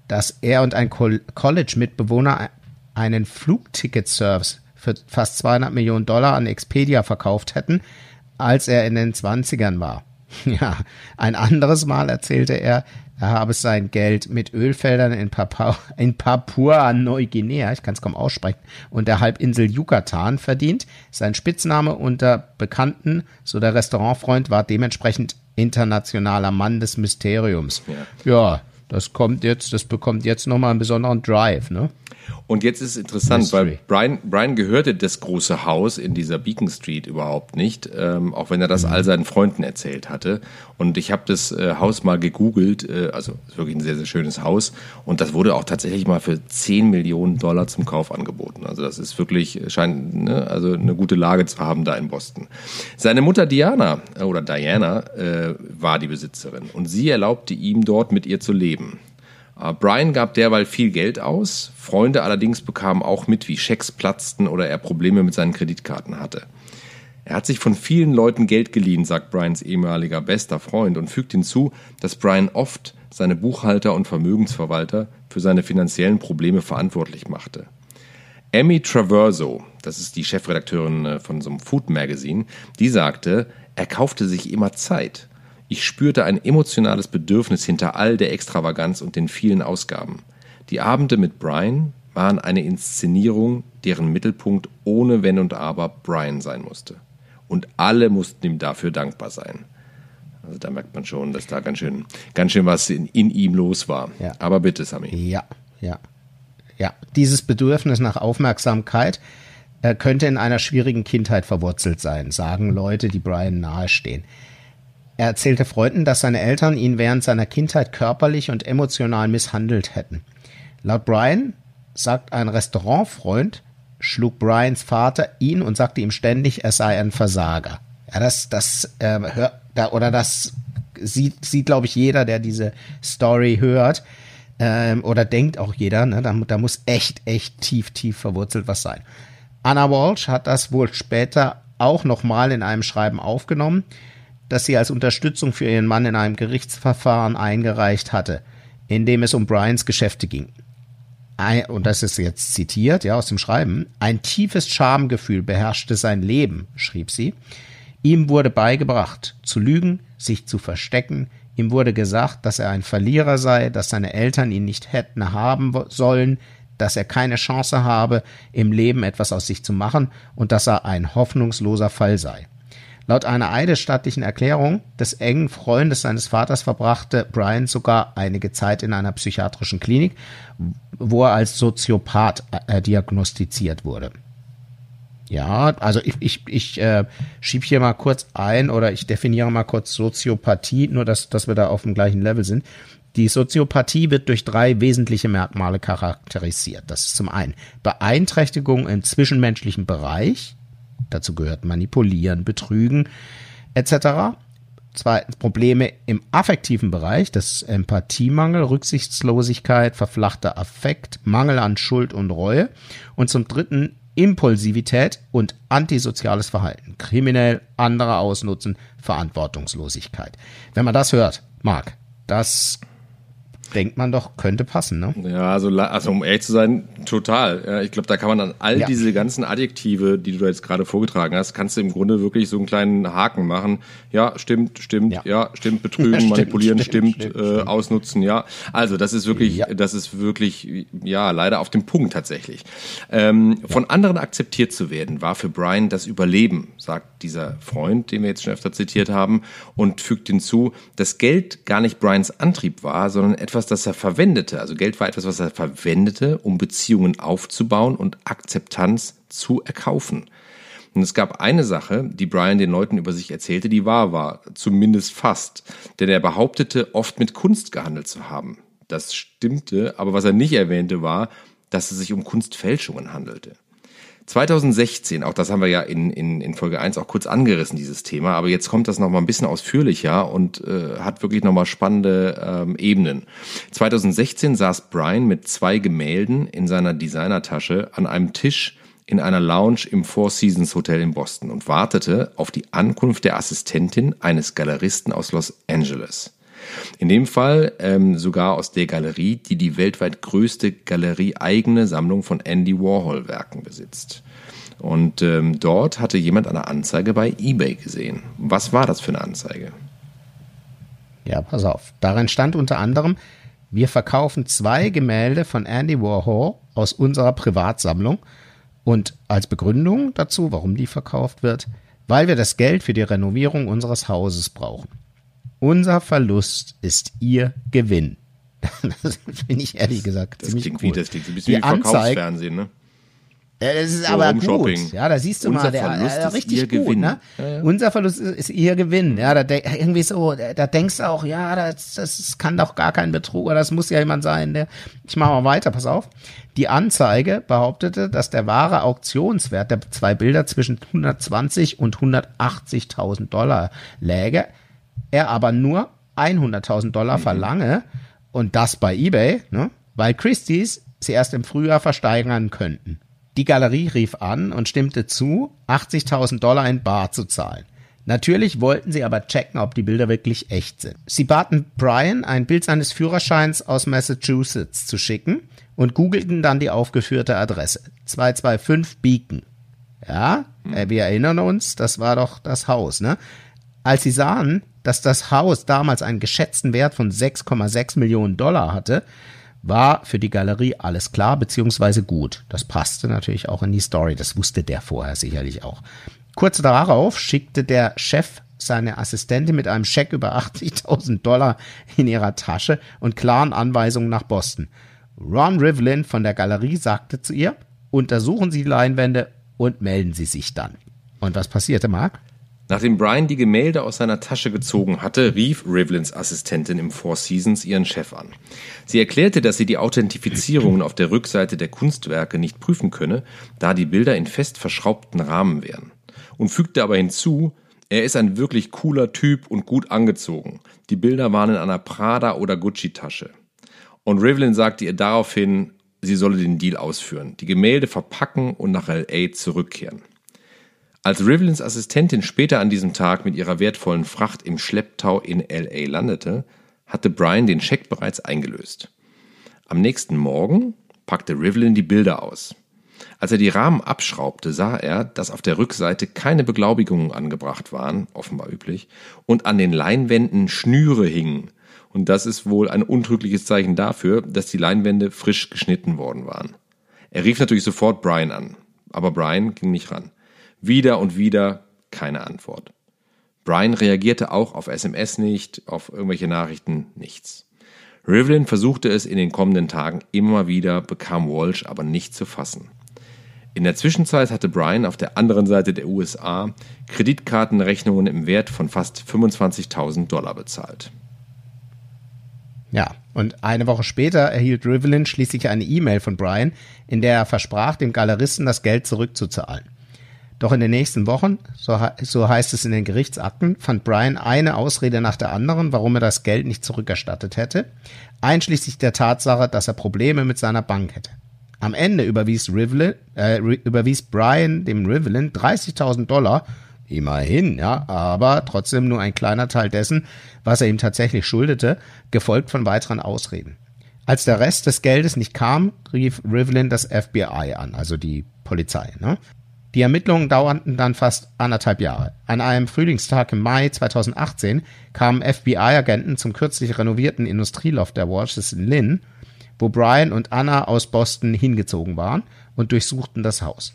dass er und ein College-Mitbewohner einen Flugticket-Service für fast 200 Millionen Dollar an Expedia verkauft hätten, als er in den 20ern war. Ja, ein anderes Mal erzählte er, er habe sein Geld mit Ölfeldern in, Papua, in Papua-Neuguinea, ich kann es kaum aussprechen, und der Halbinsel Yucatan verdient. Sein Spitzname unter Bekannten, so der Restaurantfreund, war dementsprechend internationaler Mann des Mysteriums. Ja, ja das kommt jetzt, das bekommt jetzt nochmal einen besonderen Drive, ne? Und jetzt ist interessant, Mystery. weil Brian, Brian gehörte das große Haus in dieser Beacon Street überhaupt nicht, ähm, auch wenn er das mhm. all seinen Freunden erzählt hatte. Und ich habe das äh, Haus mal gegoogelt, äh, also ist wirklich ein sehr, sehr schönes Haus. Und das wurde auch tatsächlich mal für 10 Millionen Dollar zum Kauf angeboten. Also das ist wirklich, scheint ne, also eine gute Lage zu haben da in Boston. Seine Mutter Diana äh, oder Diana äh, war die Besitzerin und sie erlaubte ihm dort mit ihr zu leben. Äh, Brian gab derweil viel Geld aus, Freunde allerdings bekamen auch mit, wie Schecks platzten oder er Probleme mit seinen Kreditkarten hatte. Er hat sich von vielen Leuten Geld geliehen, sagt Brians ehemaliger bester Freund und fügt hinzu, dass Brian oft seine Buchhalter und Vermögensverwalter für seine finanziellen Probleme verantwortlich machte. Amy Traverso, das ist die Chefredakteurin äh, von so einem Food Magazine, die sagte, er kaufte sich immer Zeit. Ich spürte ein emotionales Bedürfnis hinter all der Extravaganz und den vielen Ausgaben. Die Abende mit Brian waren eine Inszenierung, deren Mittelpunkt ohne Wenn und Aber Brian sein musste. Und alle mussten ihm dafür dankbar sein. Also da merkt man schon, dass da ganz schön, ganz schön was in, in ihm los war. Ja. Aber bitte, Sami. Ja, ja. Ja, dieses Bedürfnis nach Aufmerksamkeit äh, könnte in einer schwierigen Kindheit verwurzelt sein, sagen Leute, die Brian nahestehen. Er erzählte Freunden, dass seine Eltern ihn während seiner Kindheit körperlich und emotional misshandelt hätten. Laut Brian sagt ein Restaurantfreund, schlug Brians Vater ihn und sagte ihm ständig, er sei ein Versager. Ja, das, das, äh, hör, da, oder das sieht, sieht glaube ich, jeder, der diese Story hört, ähm, oder denkt auch jeder, ne, da, da muss echt, echt tief, tief verwurzelt was sein. Anna Walsh hat das wohl später auch nochmal in einem Schreiben aufgenommen das sie als Unterstützung für ihren Mann in einem Gerichtsverfahren eingereicht hatte, in dem es um Bryans Geschäfte ging. Ein, und das ist jetzt zitiert, ja, aus dem Schreiben. Ein tiefes Schamgefühl beherrschte sein Leben, schrieb sie. Ihm wurde beigebracht, zu lügen, sich zu verstecken. Ihm wurde gesagt, dass er ein Verlierer sei, dass seine Eltern ihn nicht hätten haben sollen, dass er keine Chance habe, im Leben etwas aus sich zu machen und dass er ein hoffnungsloser Fall sei. Laut einer eidesstattlichen Erklärung des engen Freundes seines Vaters verbrachte Brian sogar einige Zeit in einer psychiatrischen Klinik, wo er als Soziopath äh, diagnostiziert wurde. Ja, also ich, ich, ich äh, schiebe hier mal kurz ein oder ich definiere mal kurz Soziopathie, nur dass, dass wir da auf dem gleichen Level sind. Die Soziopathie wird durch drei wesentliche Merkmale charakterisiert. Das ist zum einen Beeinträchtigung im zwischenmenschlichen Bereich, Dazu gehört Manipulieren, Betrügen etc. Zweitens Probleme im affektiven Bereich, das Empathiemangel, Rücksichtslosigkeit, verflachter Affekt, Mangel an Schuld und Reue. Und zum dritten Impulsivität und antisoziales Verhalten, kriminell, andere ausnutzen, Verantwortungslosigkeit. Wenn man das hört, Marc, das denkt man doch, könnte passen, ne? Ja, also, also um ehrlich zu sein, total. Ja, ich glaube, da kann man an all ja. diese ganzen Adjektive, die du jetzt gerade vorgetragen hast, kannst du im Grunde wirklich so einen kleinen Haken machen. Ja, stimmt, stimmt, ja, ja stimmt, betrügen, stimmt, manipulieren, stimmt, stimmt, stimmt, äh, ausnutzen, ja. Also das ist wirklich, das ist wirklich, ja, leider auf dem Punkt tatsächlich. Ähm, von anderen akzeptiert zu werden, war für Brian das Überleben, sagt dieser Freund, den wir jetzt schon öfter zitiert haben, und fügt hinzu, dass Geld gar nicht Brians Antrieb war, sondern etwas, das er verwendete. Also Geld war etwas, was er verwendete, um Beziehungen aufzubauen und Akzeptanz zu erkaufen. Und es gab eine Sache, die Brian den Leuten über sich erzählte, die wahr war, zumindest fast. Denn er behauptete, oft mit Kunst gehandelt zu haben. Das stimmte, aber was er nicht erwähnte, war, dass es sich um Kunstfälschungen handelte. 2016, auch das haben wir ja in, in, in Folge 1 auch kurz angerissen, dieses Thema, aber jetzt kommt das nochmal ein bisschen ausführlicher und äh, hat wirklich nochmal spannende ähm, Ebenen. 2016 saß Brian mit zwei Gemälden in seiner Designertasche an einem Tisch in einer Lounge im Four Seasons Hotel in Boston und wartete auf die Ankunft der Assistentin eines Galeristen aus Los Angeles. In dem Fall ähm, sogar aus der Galerie, die die weltweit größte galerieeigene Sammlung von Andy Warhol-Werken besitzt. Und ähm, dort hatte jemand eine Anzeige bei eBay gesehen. Was war das für eine Anzeige? Ja, pass auf. Darin stand unter anderem, wir verkaufen zwei Gemälde von Andy Warhol aus unserer Privatsammlung. Und als Begründung dazu, warum die verkauft wird, weil wir das Geld für die Renovierung unseres Hauses brauchen. Unser Verlust ist Ihr Gewinn. Das finde ich ehrlich gesagt das ziemlich klingt cool. wie, das klingt ein bisschen Die wie Verkaufsfernsehen, ne? Ja, das ist So aber gut. Ja, da siehst du Unser mal, der, Verlust äh, ist richtig ihr gut, Gewinn. ne? Unser Verlust ist, ist ihr Gewinn. Ja, da irgendwie so, da da denkst du auch, ja, das, das kann doch gar kein Betrug, oder das muss ja jemand sein, der. Ich mache mal weiter, pass auf. Die Anzeige behauptete, dass der wahre Auktionswert der zwei Bilder zwischen 120 und 180.000 Dollar läge, er aber nur 100.000 Dollar verlange und das bei eBay, ne? weil Christie's sie erst im Frühjahr versteigern könnten. Die Galerie rief an und stimmte zu, 80.000 Dollar in Bar zu zahlen. Natürlich wollten sie aber checken, ob die Bilder wirklich echt sind. Sie baten Brian, ein Bild seines Führerscheins aus Massachusetts zu schicken und googelten dann die aufgeführte Adresse. 225 Beacon. Ja, äh, wir erinnern uns, das war doch das Haus, ne? Als sie sahen, dass das Haus damals einen geschätzten Wert von 6,6 Millionen Dollar hatte, war für die Galerie alles klar, beziehungsweise gut. Das passte natürlich auch in die Story. Das wusste der vorher sicherlich auch. Kurz darauf schickte der Chef seine Assistentin mit einem Scheck über 80.000 Dollar in ihrer Tasche und klaren Anweisungen nach Boston. Ron Rivlin von der Galerie sagte zu ihr, untersuchen Sie die Leinwände und melden Sie sich dann. Und was passierte, Marc? Nachdem Brian die Gemälde aus seiner Tasche gezogen hatte, rief Rivlins Assistentin im Four Seasons ihren Chef an. Sie erklärte, dass sie die Authentifizierungen auf der Rückseite der Kunstwerke nicht prüfen könne, da die Bilder in fest verschraubten Rahmen wären. Und fügte aber hinzu, er ist ein wirklich cooler Typ und gut angezogen. Die Bilder waren in einer Prada- oder Gucci-Tasche. Und Rivlin sagte ihr daraufhin, sie solle den Deal ausführen, die Gemälde verpacken und nach L.A. zurückkehren. Als Rivlins Assistentin später an diesem Tag mit ihrer wertvollen Fracht im Schlepptau in LA landete, hatte Brian den Scheck bereits eingelöst. Am nächsten Morgen packte Rivlin die Bilder aus. Als er die Rahmen abschraubte, sah er, dass auf der Rückseite keine Beglaubigungen angebracht waren, offenbar üblich, und an den Leinwänden Schnüre hingen. Und das ist wohl ein untrügliches Zeichen dafür, dass die Leinwände frisch geschnitten worden waren. Er rief natürlich sofort Brian an, aber Brian ging nicht ran. Wieder und wieder keine Antwort. Brian reagierte auch auf SMS nicht, auf irgendwelche Nachrichten nichts. Rivlin versuchte es in den kommenden Tagen immer wieder, bekam Walsh aber nicht zu fassen. In der Zwischenzeit hatte Brian auf der anderen Seite der USA Kreditkartenrechnungen im Wert von fast 25.000 Dollar bezahlt. Ja, und eine Woche später erhielt Rivlin schließlich eine E-Mail von Brian, in der er versprach, dem Galeristen das Geld zurückzuzahlen. Doch in den nächsten Wochen, so, so heißt es in den Gerichtsakten, fand Brian eine Ausrede nach der anderen, warum er das Geld nicht zurückerstattet hätte, einschließlich der Tatsache, dass er Probleme mit seiner Bank hätte. Am Ende überwies, Rivlin, äh, überwies Brian dem Rivlin 30.000 Dollar, immerhin, ja, aber trotzdem nur ein kleiner Teil dessen, was er ihm tatsächlich schuldete, gefolgt von weiteren Ausreden. Als der Rest des Geldes nicht kam, rief Rivlin das FBI an, also die Polizei. Ne? Die Ermittlungen dauerten dann fast anderthalb Jahre. An einem Frühlingstag im Mai 2018 kamen FBI-Agenten zum kürzlich renovierten Industrieloft der Walshes in Lynn, wo Brian und Anna aus Boston hingezogen waren und durchsuchten das Haus.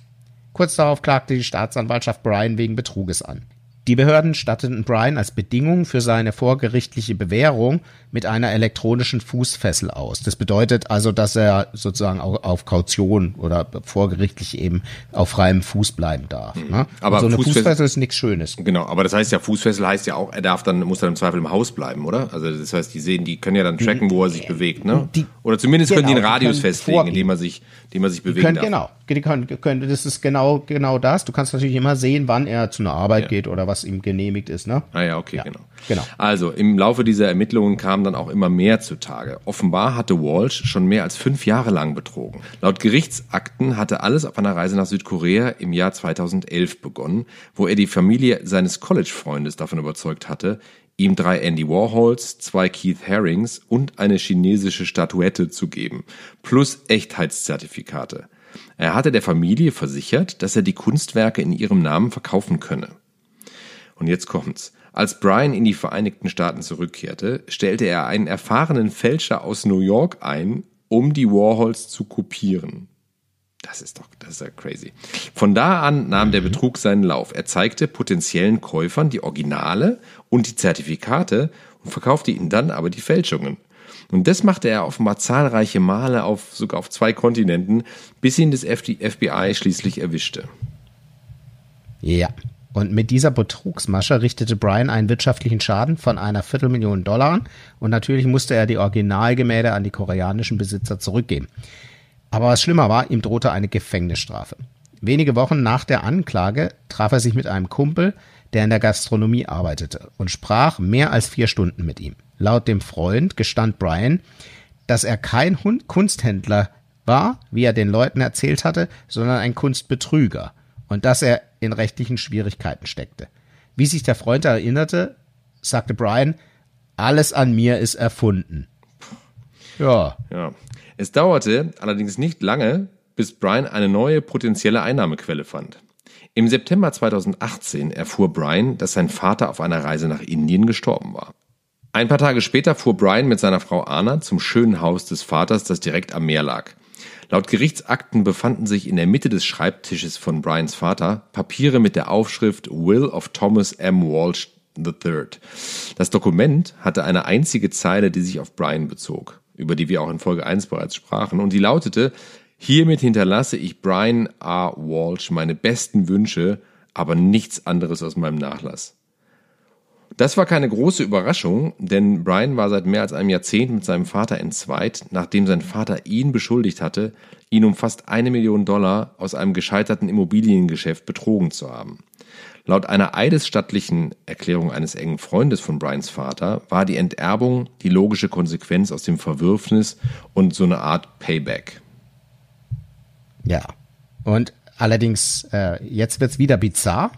Kurz darauf klagte die Staatsanwaltschaft Brian wegen Betruges an. Die Behörden statteten Brian als Bedingung für seine vorgerichtliche Bewährung mit einer elektronischen Fußfessel aus. Das bedeutet also, dass er sozusagen auf Kaution oder vorgerichtlich eben auf freiem Fuß bleiben darf. Ne? Aber Und so eine Fußfessel- Fußfessel ist nichts Schönes. Genau, aber das heißt ja, Fußfessel heißt ja auch, er darf dann, muss dann im Zweifel im Haus bleiben, oder? Also das heißt, die sehen, die können ja dann tracken, wo er sich bewegt, ne? Die, Oder zumindest Genau, können die einen die Radius festlegen, vorgeben. indem man sich, indem man sich bewegen können, darf. genau, die können, können, das ist genau, genau das. Du kannst natürlich immer sehen, wann er zu einer Arbeit Ja. geht oder was ihm genehmigt ist, ne? Ah ja, okay, Ja, genau. genau. Also im Laufe dieser Ermittlungen kam dann auch immer mehr zutage. Offenbar hatte Walsh schon mehr als fünf Jahre lang betrogen. Laut Gerichtsakten hatte alles auf einer Reise nach Südkorea im Jahr 2011 begonnen, wo er die Familie seines College-Freundes davon überzeugt hatte, ihm drei Andy Warhols, zwei Keith Herrings und eine chinesische Statuette zu geben, plus Echtheitszertifikate. Er hatte der Familie versichert, dass er die Kunstwerke in ihrem Namen verkaufen könne. Und jetzt kommt's. Als Brian in die Vereinigten Staaten zurückkehrte, stellte er einen erfahrenen Fälscher aus New York ein, um die Warhols zu kopieren. Das ist doch, das ist ja crazy. Von da an nahm der Betrug seinen Lauf. Er zeigte potenziellen Käufern die Originale und die Zertifikate und verkaufte ihnen dann aber die Fälschungen. Und das machte er offenbar zahlreiche Male auf, sogar auf zwei Kontinenten, bis ihn das FBI schließlich erwischte. Ja. Und mit dieser Betrugsmasche richtete Brian einen wirtschaftlichen Schaden von einer Viertelmillion Dollar an und natürlich musste er die Originalgemälde an die koreanischen Besitzer zurückgeben. Aber was schlimmer war, ihm drohte eine Gefängnisstrafe. Wenige Wochen nach der Anklage traf er sich mit einem Kumpel, der in der Gastronomie arbeitete und sprach mehr als vier Stunden mit ihm. Laut dem Freund gestand Brian, dass er kein Hund Kunsthändler war, wie er den Leuten erzählt hatte, sondern ein Kunstbetrüger und dass er in rechtlichen Schwierigkeiten steckte. Wie sich der Freund erinnerte, sagte Brian, alles an mir ist erfunden. Ja, Ja. Es dauerte allerdings nicht lange, bis Brian eine neue potenzielle Einnahmequelle fand. Im September 2018 erfuhr Brian, dass sein Vater auf einer Reise nach Indien gestorben war. Ein paar Tage später fuhr Brian mit seiner Frau Anna zum schönen Haus des Vaters, das direkt am Meer lag. Laut Gerichtsakten befanden sich in der Mitte des Schreibtisches von Brians Vater Papiere mit der Aufschrift Will of Thomas M. Walsh III. Das Dokument hatte eine einzige Zeile, die sich auf Brian bezog, über die wir auch in Folge 1 bereits sprachen, und die lautete, hiermit hinterlasse ich Brian A. Walsh meine besten Wünsche, aber nichts anderes aus meinem Nachlass. Das war keine große Überraschung, denn Brian war seit mehr als einem Jahrzehnt mit seinem Vater entzweit, nachdem sein Vater ihn beschuldigt hatte, ihn um fast eine Million Dollar aus einem gescheiterten Immobiliengeschäft betrogen zu haben. Laut einer eidesstattlichen Erklärung eines engen Freundes von Brians Vater war die Enterbung die logische Konsequenz aus dem Verwürfnis und so eine Art Payback. ja. Und allerdings, äh, jetzt wird's wieder bizarr.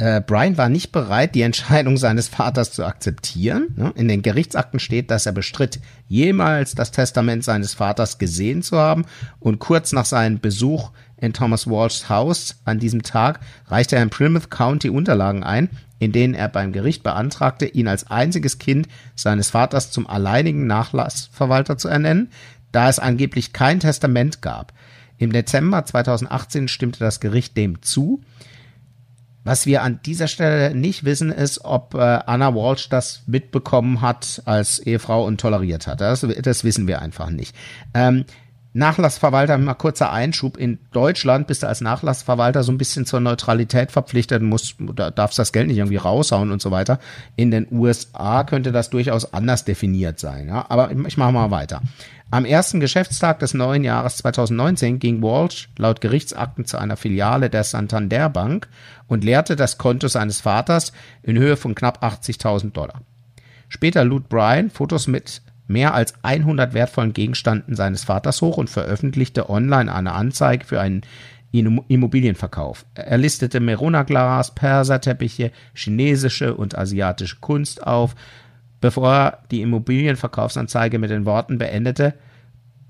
Äh, Brian war nicht bereit, die Entscheidung seines Vaters zu akzeptieren. Ne? In den Gerichtsakten steht, dass er bestritt, jemals das Testament seines Vaters gesehen zu haben. Und kurz nach seinem Besuch in Thomas Walshs Haus an diesem Tag reichte er in Plymouth County Unterlagen ein, in denen er beim Gericht beantragte, ihn als einziges Kind seines Vaters zum alleinigen Nachlassverwalter zu ernennen, da es angeblich kein Testament gab. Im Dezember 2018 stimmte das Gericht dem zu. Was wir an dieser Stelle nicht wissen, ist, ob äh, Anna Walsh das mitbekommen hat als Ehefrau und toleriert hat. Das, das wissen wir einfach nicht. Ähm, Nachlassverwalter, mal kurzer Einschub. In Deutschland bist du als Nachlassverwalter so ein bisschen zur Neutralität verpflichtet, musst, da darfst das Geld nicht irgendwie raushauen und so weiter. In den USA könnte das durchaus anders definiert sein. Ja? Aber ich mache mal weiter. Am ersten Geschäftstag des neuen Jahres 2019 ging Walsh laut Gerichtsakten zu einer Filiale der Santander Bank und leerte das Konto seines Vaters in Höhe von knapp 80.000 Dollar. Später lud Brian Fotos mit mehr als 100 wertvollen Gegenständen seines Vaters hoch und veröffentlichte online eine Anzeige für einen Immobilienverkauf. Er listete Merona-Glas, Perserteppiche, chinesische und asiatische Kunst auf, bevor er die Immobilienverkaufsanzeige mit den Worten beendete,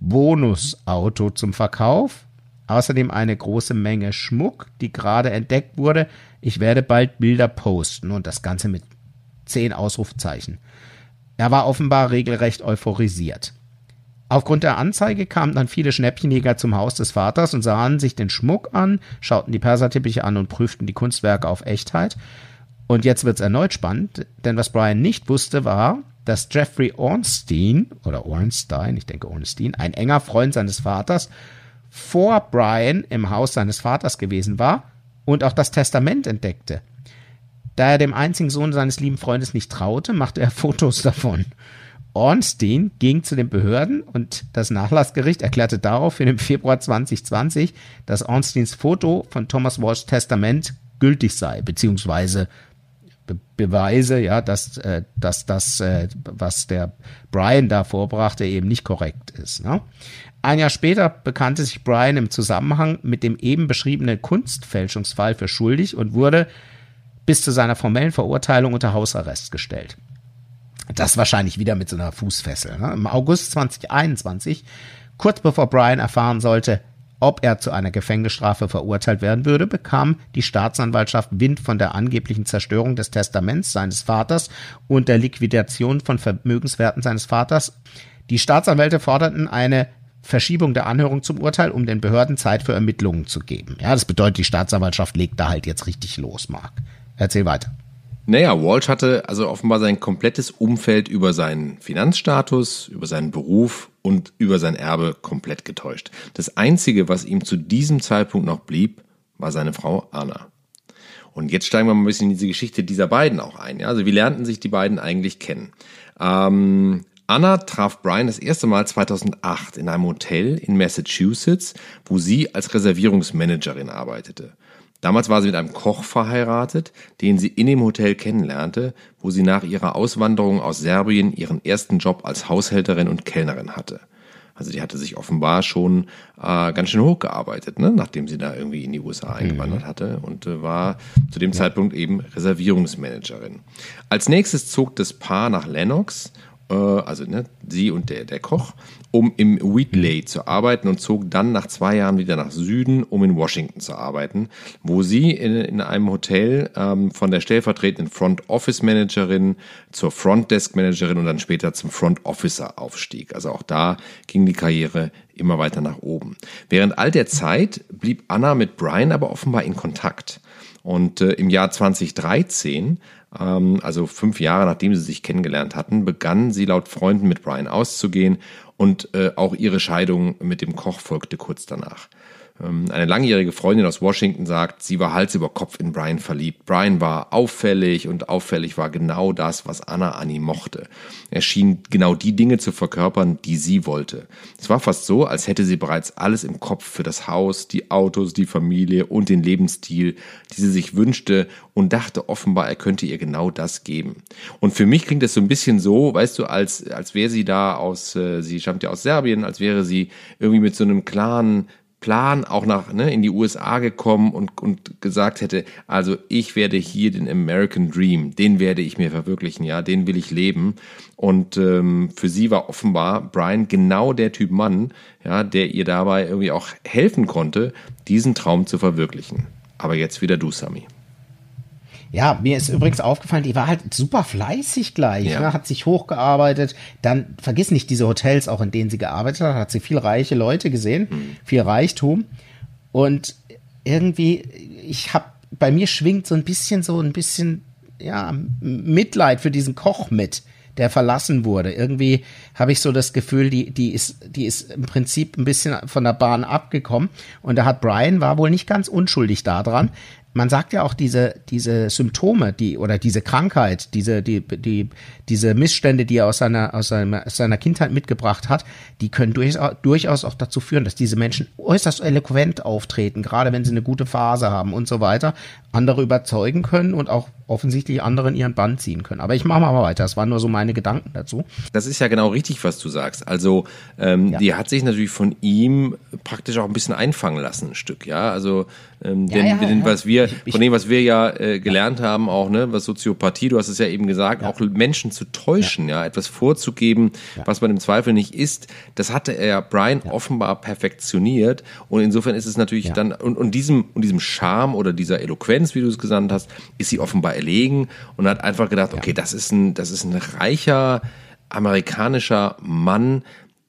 Bonusauto zum Verkauf, außerdem eine große Menge Schmuck, die gerade entdeckt wurde. Ich werde bald Bilder posten und das Ganze mit zehn Ausrufezeichen. Er war offenbar regelrecht euphorisiert. Aufgrund der Anzeige kamen dann viele Schnäppchenjäger zum Haus des Vaters und sahen sich den Schmuck an, schauten die Perserteppiche an und prüften die Kunstwerke auf Echtheit. Und jetzt wird's erneut spannend, denn was Brian nicht wusste, war, dass Jeffrey Ornstein oder Ornstein, ich denke Ornstein, ein enger Freund seines Vaters, vor Brian im Haus seines Vaters gewesen war und auch das Testament entdeckte. Da er dem einzigen Sohn seines lieben Freundes nicht traute, machte er Fotos davon. Ornstein ging zu den Behörden und das Nachlassgericht erklärte daraufhin im Februar 2020, dass Ornsteins Foto von Thomas Walshs Testament gültig sei, beziehungsweise Be Beweise, ja, dass, äh, dass das, äh, was der Brian da vorbrachte, eben nicht korrekt ist. Ne? Ein Jahr später bekannte sich Brian im Zusammenhang mit dem eben beschriebenen Kunstfälschungsfall für schuldig und wurde bis zu seiner formellen Verurteilung unter Hausarrest gestellt. Das wahrscheinlich wieder mit so einer Fußfessel. Ne? Im August 2021, kurz bevor Brian erfahren sollte, ob er zu einer Gefängnisstrafe verurteilt werden würde, bekam die Staatsanwaltschaft Wind von der angeblichen Zerstörung des Testaments seines Vaters und der Liquidation von Vermögenswerten seines Vaters. Die Staatsanwälte forderten eine Verschiebung der Anhörung zum Urteil, um den Behörden Zeit für Ermittlungen zu geben. Ja, das bedeutet, die Staatsanwaltschaft legt da halt jetzt richtig los, Mark. Erzähl weiter. Naja, Walsh hatte also offenbar sein komplettes Umfeld über seinen Finanzstatus, über seinen Beruf und über sein Erbe komplett getäuscht. Das Einzige, was ihm zu diesem Zeitpunkt noch blieb, war seine Frau Anna. Und jetzt steigen wir mal ein bisschen in diese Geschichte dieser beiden auch ein. Ja? Also wie lernten sich die beiden eigentlich kennen? Ähm, Anna traf Brian das erste Mal 2008 in einem Hotel in Massachusetts, wo sie als Reservierungsmanagerin arbeitete. Damals war sie mit einem Koch verheiratet, den sie in dem Hotel kennenlernte, wo sie nach ihrer Auswanderung aus Serbien ihren ersten Job als Haushälterin und Kellnerin hatte. Also die hatte sich offenbar schon äh, ganz schön hochgearbeitet, ne? nachdem sie da irgendwie in die USA eingewandert mhm. hatte und äh, war zu dem. Zeitpunkt eben Reservierungsmanagerin. Als nächstes zog das Paar nach Lennox also ne, sie und der, der Koch, um im Wheatley zu arbeiten und zog dann nach zwei Jahren wieder nach Süden, um in Washington zu arbeiten, wo sie in, in einem Hotel ähm, von der stellvertretenden Front Office Managerin zur Front Desk Managerin und dann später zum Front Officer aufstieg. Also auch da ging die Karriere immer weiter nach oben. Während all der Zeit blieb Anna mit Brian aber offenbar in Kontakt. Und äh, im Jahr 2013 ähm, also fünf Jahre nachdem sie sich kennengelernt hatten, begann sie laut Freunden mit Brian auszugehen und äh, auch ihre Scheidung mit dem Koch folgte kurz danach. Ähm, eine langjährige Freundin aus Washington sagt, sie war Hals über Kopf in Brian verliebt. Brian war auffällig und auffällig war genau das, was Anna an ihm mochte. Er schien genau die Dinge zu verkörpern, die sie wollte. Es war fast so, als hätte sie bereits alles im Kopf für das Haus, die Autos, die Familie und den Lebensstil, die sie sich wünschte und dachte offenbar, er könnte ihr genau das geben. Und für mich klingt es so ein bisschen so, weißt du, als, als wäre sie da aus, äh, sie stammt ja aus Serbien, als wäre sie irgendwie mit so einem klaren Plan auch nach ne, in die USA gekommen und, und gesagt hätte, also ich werde hier den American Dream, den werde ich mir verwirklichen, ja, den will ich leben. Und ähm, für sie war offenbar Brian genau der Typ Mann, ja, der ihr dabei irgendwie auch helfen konnte, diesen Traum zu verwirklichen. Aber jetzt wieder du, Sami. Ja, mir ist übrigens aufgefallen, die war halt super fleißig gleich, ja. ne? hat sich hochgearbeitet. Dann vergiss nicht diese Hotels, auch in denen sie gearbeitet hat, hat sie viel reiche Leute gesehen, mhm. viel Reichtum. Und irgendwie, ich hab, bei mir schwingt so ein bisschen so ein bisschen, ja, Mitleid für diesen Koch mit der verlassen wurde. Irgendwie habe ich so das Gefühl, die, die ist, die ist im Prinzip ein bisschen von der Bahn abgekommen. Und da hat Brian war wohl nicht ganz unschuldig daran, man sagt ja auch diese diese Symptome, die oder diese Krankheit, diese die die diese Missstände, die er aus seiner aus seiner, aus seiner Kindheit mitgebracht hat, die können durchaus, durchaus auch dazu führen, dass diese Menschen äußerst eloquent auftreten, gerade wenn sie eine gute Phase haben und so weiter, andere überzeugen können und auch offensichtlich andere in ihren Bann ziehen können. Aber ich mache mal weiter. Das waren nur so meine Gedanken dazu. Das ist ja genau richtig, was du sagst. Also ähm, ja. die hat sich natürlich von ihm praktisch auch ein bisschen einfangen lassen, ein Stück. Ja, also ähm, ja, denn, ja, denn was wir ich, von dem, was wir ja äh, gelernt haben, auch ne, was Soziopathie, du hast es ja eben gesagt, auch Menschen zu täuschen, ja, etwas vorzugeben, was man im Zweifel nicht ist. Das hatte er Brian offenbar perfektioniert und insofern ist es natürlich dann und, und diesem und diesem Charme oder dieser Eloquenz, wie du es genannt hast, ist sie offenbar erlegen und hat einfach gedacht, okay, das ist ein, das ist ein reicher amerikanischer Mann,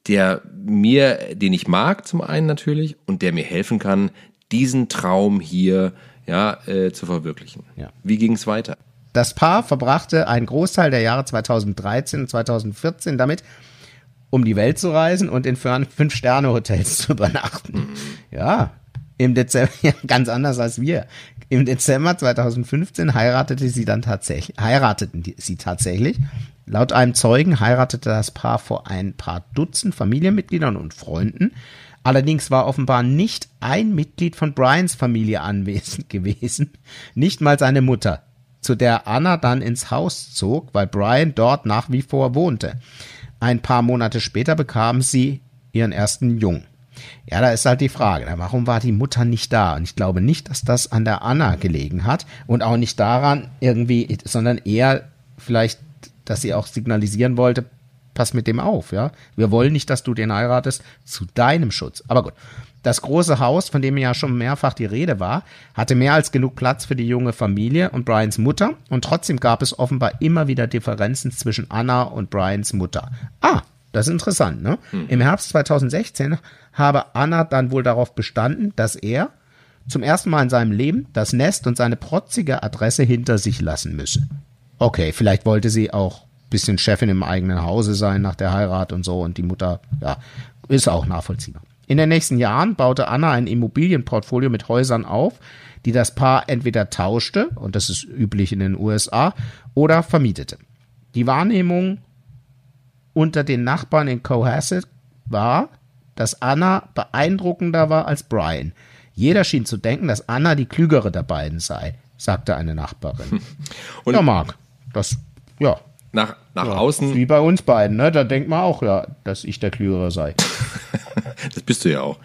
der mir, den ich mag zum einen natürlich und der mir helfen kann, diesen Traum hier ja äh, zu verwirklichen. Ja. Wie ging es weiter? Das Paar verbrachte einen Großteil der Jahre 2013 und 2014 damit, um die Welt zu reisen und in Fünf-Sterne-Hotels zu übernachten. Mhm. Ja, Im Dezember, ja, ganz anders als wir. Im Dezember 2015 heiratete sie dann tatsächlich, heirateten die, sie tatsächlich. Laut einem Zeugen heiratete das Paar vor ein paar Dutzend Familienmitgliedern und Freunden. Allerdings war offenbar nicht ein Mitglied von Brians Familie anwesend gewesen, nicht mal seine Mutter, zu der Anna dann ins Haus zog, weil Brian dort nach wie vor wohnte. Ein paar Monate später bekam sie ihren ersten Jungen. Ja, da ist halt die Frage, warum war die Mutter nicht da? Und ich glaube nicht, dass das an der Anna gelegen hat und auch nicht daran irgendwie, sondern eher vielleicht, dass sie auch signalisieren wollte, pass mit dem auf, ja. Wir wollen nicht, dass du den heiratest zu deinem Schutz. Aber gut. Das große Haus, von dem ja schon mehrfach die Rede war, hatte mehr als genug Platz für die junge Familie und Brians Mutter und trotzdem gab es offenbar immer wieder Differenzen zwischen Anna und Brians Mutter. Ah, das ist interessant, ne? Hm. Im Herbst 2016 habe Anna dann wohl darauf bestanden, dass er zum ersten Mal in seinem Leben das Nest und seine protzige Adresse hinter sich lassen müsse. Okay, vielleicht wollte sie auch bisschen Chefin im eigenen Hause sein nach der Heirat und so und die Mutter, ja, ist auch nachvollziehbar. In den nächsten Jahren baute Anna ein Immobilienportfolio mit Häusern auf, die das Paar entweder tauschte, und das ist üblich in den USA, oder vermietete. Die Wahrnehmung unter den Nachbarn in Cohasset war, dass Anna beeindruckender war als Brian. Jeder schien zu denken, dass Anna die klügere der beiden sei, sagte eine Nachbarin. Und ja, Marc, das, ja. Nach, nach ja, außen. Wie bei uns beiden, ne? Da denkt man auch, ja, dass ich der Klügere sei. das bist du ja auch.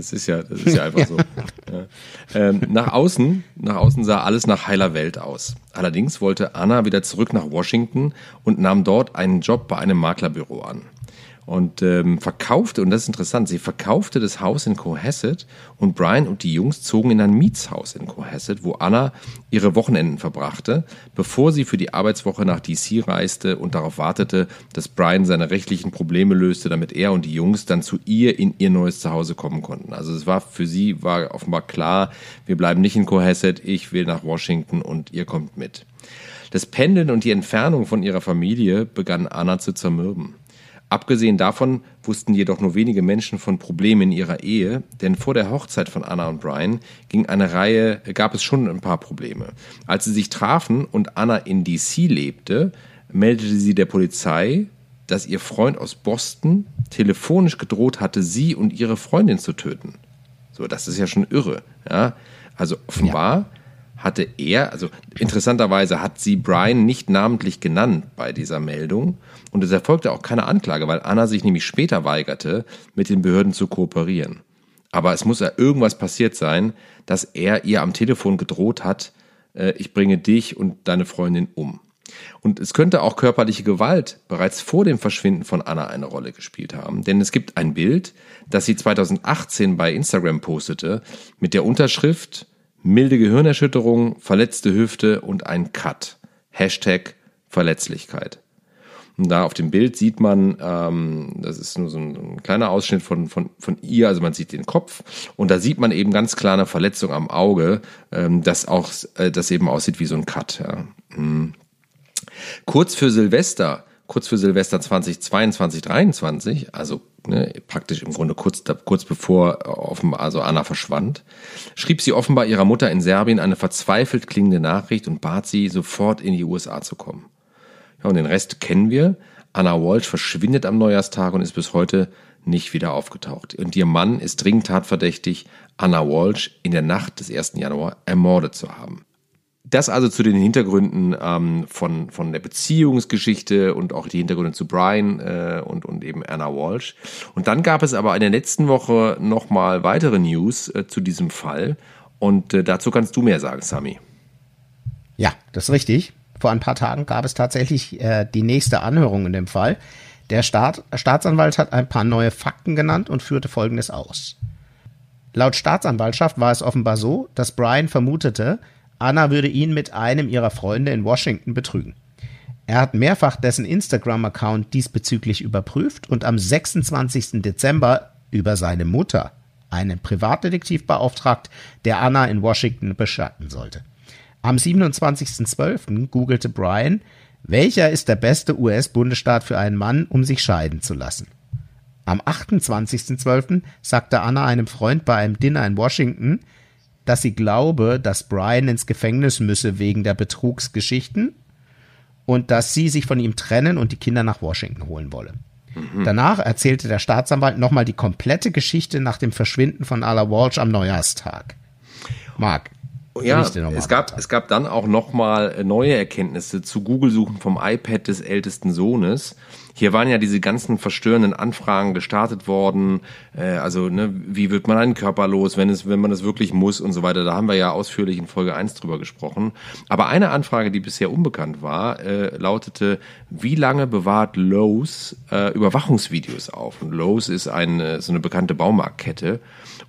Das ist ja, das ist ja einfach so. Ja. Ähm, nach außen, nach außen sah alles nach heiler Welt aus. Allerdings wollte Anna wieder zurück nach Washington und nahm dort einen Job bei einem Maklerbüro an und ähm, verkaufte, und das ist interessant, sie verkaufte das Haus in Cohasset und Brian und die Jungs zogen in ein Mietshaus in Cohasset, wo Anna ihre Wochenenden verbrachte, bevor sie für die Arbeitswoche nach DC reiste und darauf wartete, dass Brian seine rechtlichen Probleme löste, damit er und die Jungs dann zu ihr in ihr neues Zuhause kommen konnten. Also es war für sie war offenbar klar, wir bleiben nicht in Cohasset, ich will nach Washington und ihr kommt mit. Das Pendeln und die Entfernung von ihrer Familie begann Anna zu zermürben. Abgesehen davon wussten jedoch nur wenige Menschen von Problemen in ihrer Ehe, denn vor der Hochzeit von Anna und Brian ging eine Reihe, gab es schon ein paar Probleme. Als sie sich trafen und Anna in DC lebte, meldete sie der Polizei, dass ihr Freund aus Boston telefonisch gedroht hatte, sie und ihre Freundin zu töten. So, das ist ja schon irre. Ja? Also offenbar ja hatte er, also interessanterweise hat sie Brian nicht namentlich genannt bei dieser Meldung und es erfolgte auch keine Anklage, weil Anna sich nämlich später weigerte, mit den Behörden zu kooperieren. Aber es muss ja irgendwas passiert sein, dass er ihr am Telefon gedroht hat, äh, ich bringe dich und deine Freundin um. Und es könnte auch körperliche Gewalt bereits vor dem Verschwinden von Anna eine Rolle gespielt haben, denn es gibt ein Bild, das sie 2018 bei Instagram postete, mit der Unterschrift milde Gehirnerschütterung, verletzte Hüfte und ein Cut. Hashtag Verletzlichkeit. Und da auf dem Bild sieht man, ähm, das ist nur so ein, ein, kleiner Ausschnitt von, von, von ihr, also man sieht den Kopf und da sieht man eben ganz klar eine Verletzung am Auge, ähm, das auch, äh, das eben aussieht wie so ein Cut. Ja. Mhm. Kurz für Silvester, kurz für Silvester 2022, 2023, also ne, praktisch im Grunde kurz, kurz bevor offenbar, also Anna verschwand, schrieb sie offenbar ihrer Mutter in Serbien eine verzweifelt klingende Nachricht und bat sie, sofort in die USA zu kommen. Ja, und den Rest kennen wir. Anna Walsh verschwindet am Neujahrstag und ist bis heute nicht wieder aufgetaucht. Und ihr Mann ist dringend tatverdächtig, Anna Walsh in der Nacht des 1. Januar ermordet zu haben. Das also zu den Hintergründen ähm, von, von der Beziehungsgeschichte und auch die Hintergründe zu Brian äh, und, und eben Anna Walsh. Und dann gab es aber in der letzten Woche nochmal weitere News äh, zu diesem Fall. Und äh, dazu kannst du mehr sagen, Sami. Ja, das ist richtig. Vor ein paar Tagen gab es tatsächlich äh, die nächste Anhörung in dem Fall. Der Staat, Staatsanwalt hat ein paar neue Fakten genannt und führte Folgendes aus. Laut Staatsanwaltschaft war es offenbar so, dass Brian vermutete, Anna würde ihn mit einem ihrer Freunde in Washington betrügen. Er hat mehrfach dessen Instagram-Account diesbezüglich überprüft und am 26. Dezember über seine Mutter einen Privatdetektiv beauftragt, der Anna in Washington beschatten sollte. Am 27.12. googelte Brian, welcher ist der beste US-Bundesstaat für einen Mann, um sich scheiden zu lassen? Am 28.12. sagte Anna einem Freund bei einem Dinner in Washington, dass sie glaube, dass Brian ins Gefängnis müsse wegen der Betrugsgeschichten und dass sie sich von ihm trennen und die Kinder nach Washington holen wolle. Mhm. Danach erzählte der Staatsanwalt nochmal die komplette Geschichte nach dem Verschwinden von Ala Walsh am Neujahrstag. Mark, ja, es gab, es gab dann auch nochmal neue Erkenntnisse zu Google-Suchen vom iPad des ältesten Sohnes. Hier waren ja diese ganzen verstörenden Anfragen gestartet worden. Äh, also, ne, wie wird man einen Körper los, wenn, es, wenn man es wirklich muss und so weiter. Da haben wir ja ausführlich in Folge 1 drüber gesprochen. Aber eine Anfrage, die bisher unbekannt war, äh, lautete, wie lange bewahrt Lowe's äh, Überwachungsvideos auf? Und Lowe's ist eine, so eine bekannte Baumarktkette.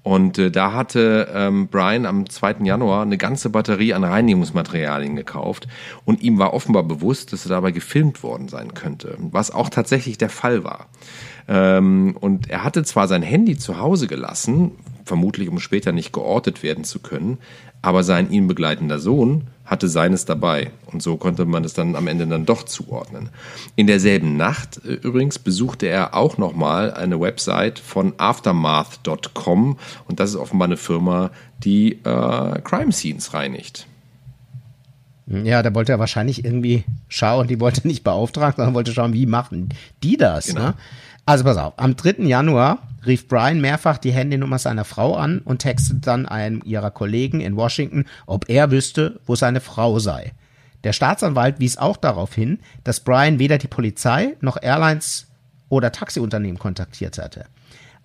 Und äh, da hatte ähm, Brian am 2. Januar eine ganze Batterie an Reinigungsmaterialien gekauft und ihm war offenbar bewusst, dass er dabei gefilmt worden sein könnte, was auch tatsächlich der Fall war. Ähm, und er hatte zwar sein Handy zu Hause gelassen, vermutlich um später nicht geortet werden zu können, aber sein ihn begleitender Sohn hatte seines dabei. Und so konnte man es dann am Ende dann doch zuordnen. In derselben Nacht äh, übrigens besuchte er auch nochmal eine Website von aftermath.com und das ist offenbar eine Firma, die äh, Crime Scenes reinigt. Ja, da wollte er wahrscheinlich irgendwie schauen, die wollte nicht beauftragen, sondern wollte schauen, wie machen die das. Genau. Ne? Also pass auf, am 3. Januar rief Brian mehrfach die Handynummer seiner Frau an und textete dann einem ihrer Kollegen in Washington, ob er wüsste, wo seine Frau sei. Der Staatsanwalt wies auch darauf hin, dass Brian weder die Polizei noch Airlines oder Taxiunternehmen kontaktiert hatte.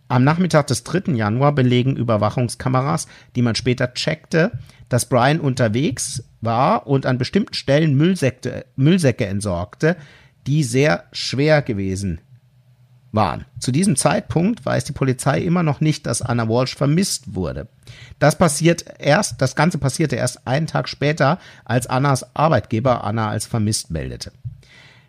Am Nachmittag des 3. Januar belegen Überwachungskameras, die man später checkte, dass Brian unterwegs war und an bestimmten Stellen Müllsäcke, Müllsäcke entsorgte, die sehr schwer gewesen waren. Zu diesem Zeitpunkt weiß die Polizei immer noch nicht, dass Anna Walsh vermisst wurde. Das passiert erst, das Ganze passierte erst einen Tag später, als Annas Arbeitgeber Anna als vermisst meldete.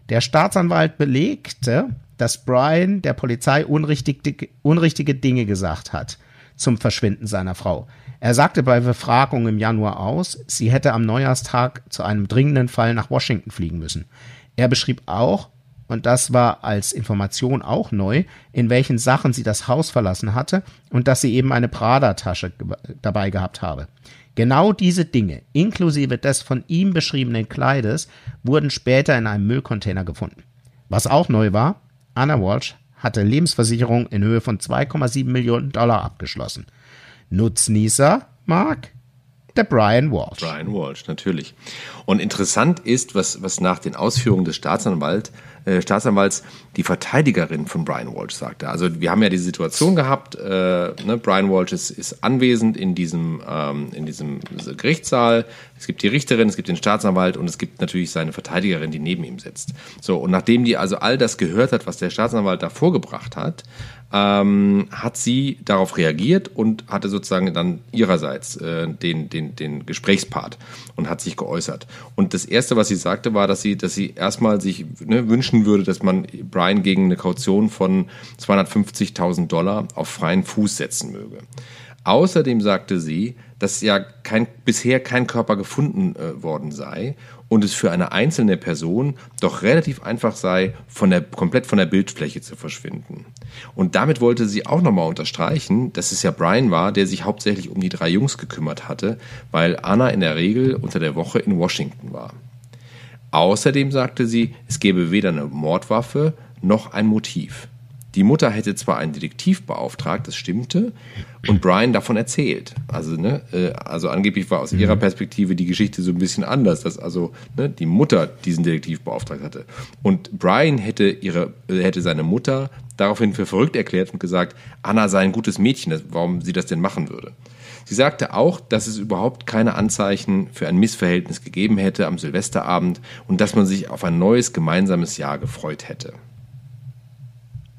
Der Staatsanwalt belegte, dass Brian der Polizei unrichtige, unrichtige Dinge gesagt hat zum Verschwinden seiner Frau. Er sagte bei Befragung im Januar aus, sie hätte am Neujahrstag zu einem dringenden Fall nach Washington fliegen müssen. Er beschrieb auch, und das war als Information auch neu, in welchen Sachen sie das Haus verlassen hatte und dass sie eben eine Prada-Tasche dabei gehabt habe. Genau diese Dinge, inklusive des von ihm beschriebenen Kleides, wurden später in einem Müllcontainer gefunden. Was auch neu war, Anna Walsh hatte Lebensversicherung in Höhe von 2,7 Millionen Dollar abgeschlossen. Nutznießer, Mark, der Brian Walsh. Brian Walsh, natürlich. Und interessant ist, was, was nach den Ausführungen des Staatsanwalts äh, Staatsanwalts die Verteidigerin von Brian Walsh sagte. Also wir haben ja diese Situation gehabt, äh, ne, Brian Walsh ist, ist anwesend in diesem, ähm, in diesem Gerichtssaal. Es gibt die Richterin, es gibt den Staatsanwalt und es gibt natürlich seine Verteidigerin, die neben ihm sitzt. So, und nachdem die also all das gehört hat, was der Staatsanwalt da vorgebracht hat, ähm, hat sie darauf reagiert und hatte sozusagen dann ihrerseits äh, den, den, den Gesprächspart und hat sich geäußert. Und das Erste, was sie sagte, war, dass sie, dass sie erstmal sich ne, wünschen würde, dass man Brian gegen eine Kaution von 250.000 Dollar auf freien Fuß setzen möge. Außerdem sagte sie, dass ja kein, bisher kein Körper gefunden äh, worden sei und es für eine einzelne Person doch relativ einfach sei, von der, komplett von der Bildfläche zu verschwinden. Und damit wollte sie auch nochmal unterstreichen, dass es ja Brian war, der sich hauptsächlich um die drei Jungs gekümmert hatte, weil Anna in der Regel unter der Woche in Washington war. Außerdem sagte sie, es gebe weder eine Mordwaffe noch ein Motiv. Die Mutter hätte zwar einen Detektiv beauftragt, das stimmte, und Brian davon erzählt. Also, ne, äh, also angeblich war aus ihrer mhm. Perspektive die Geschichte so ein bisschen anders, dass also ne, die Mutter diesen Detektiv beauftragt hatte. Und Brian hätte ihre, äh, hätte seine Mutter daraufhin für verrückt erklärt und gesagt, Anna sei ein gutes Mädchen, warum sie das denn machen würde. Sie sagte auch, dass es überhaupt keine Anzeichen für ein Missverhältnis gegeben hätte am Silvesterabend und dass man sich auf ein neues gemeinsames Jahr gefreut hätte.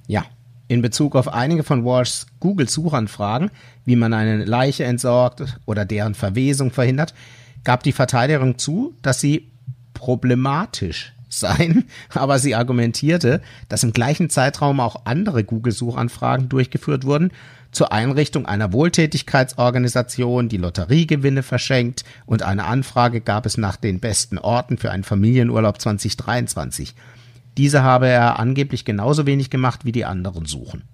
Ja, in Bezug auf einige von Walshs Google-Suchanfragen, wie man eine Leiche entsorgt oder deren Verwesung verhindert, gab die Verteidigung zu, dass sie problematisch seien, aber sie argumentierte, dass im gleichen Zeitraum auch andere Google-Suchanfragen durchgeführt wurden zur Einrichtung einer Wohltätigkeitsorganisation, die Lotteriegewinne verschenkt und eine Anfrage gab es nach den besten Orten für einen Familienurlaub 2023. Diese habe er angeblich genauso wenig gemacht wie die anderen Suchen.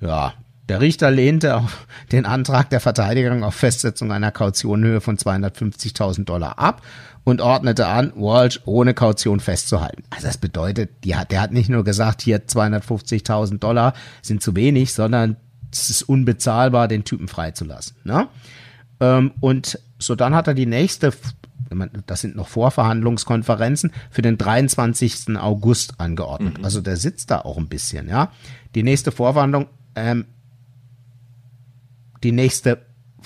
Ja, der Richter lehnte den Antrag der Verteidigung auf Festsetzung einer Kautionhöhe von 250.000 Dollar ab und ordnete an, Walsh ohne Kaution festzuhalten. Also das bedeutet, hat, der hat nicht nur gesagt, hier 250.000 Dollar sind zu wenig, sondern es ist unbezahlbar, den Typen freizulassen. Ne? Ähm, und so dann hat er die nächste, das sind noch Vorverhandlungskonferenzen, für den 23. August angeordnet. Mhm. Also der sitzt da auch ein bisschen, ja. Die nächste Vorverhandlung, ähm, die nächste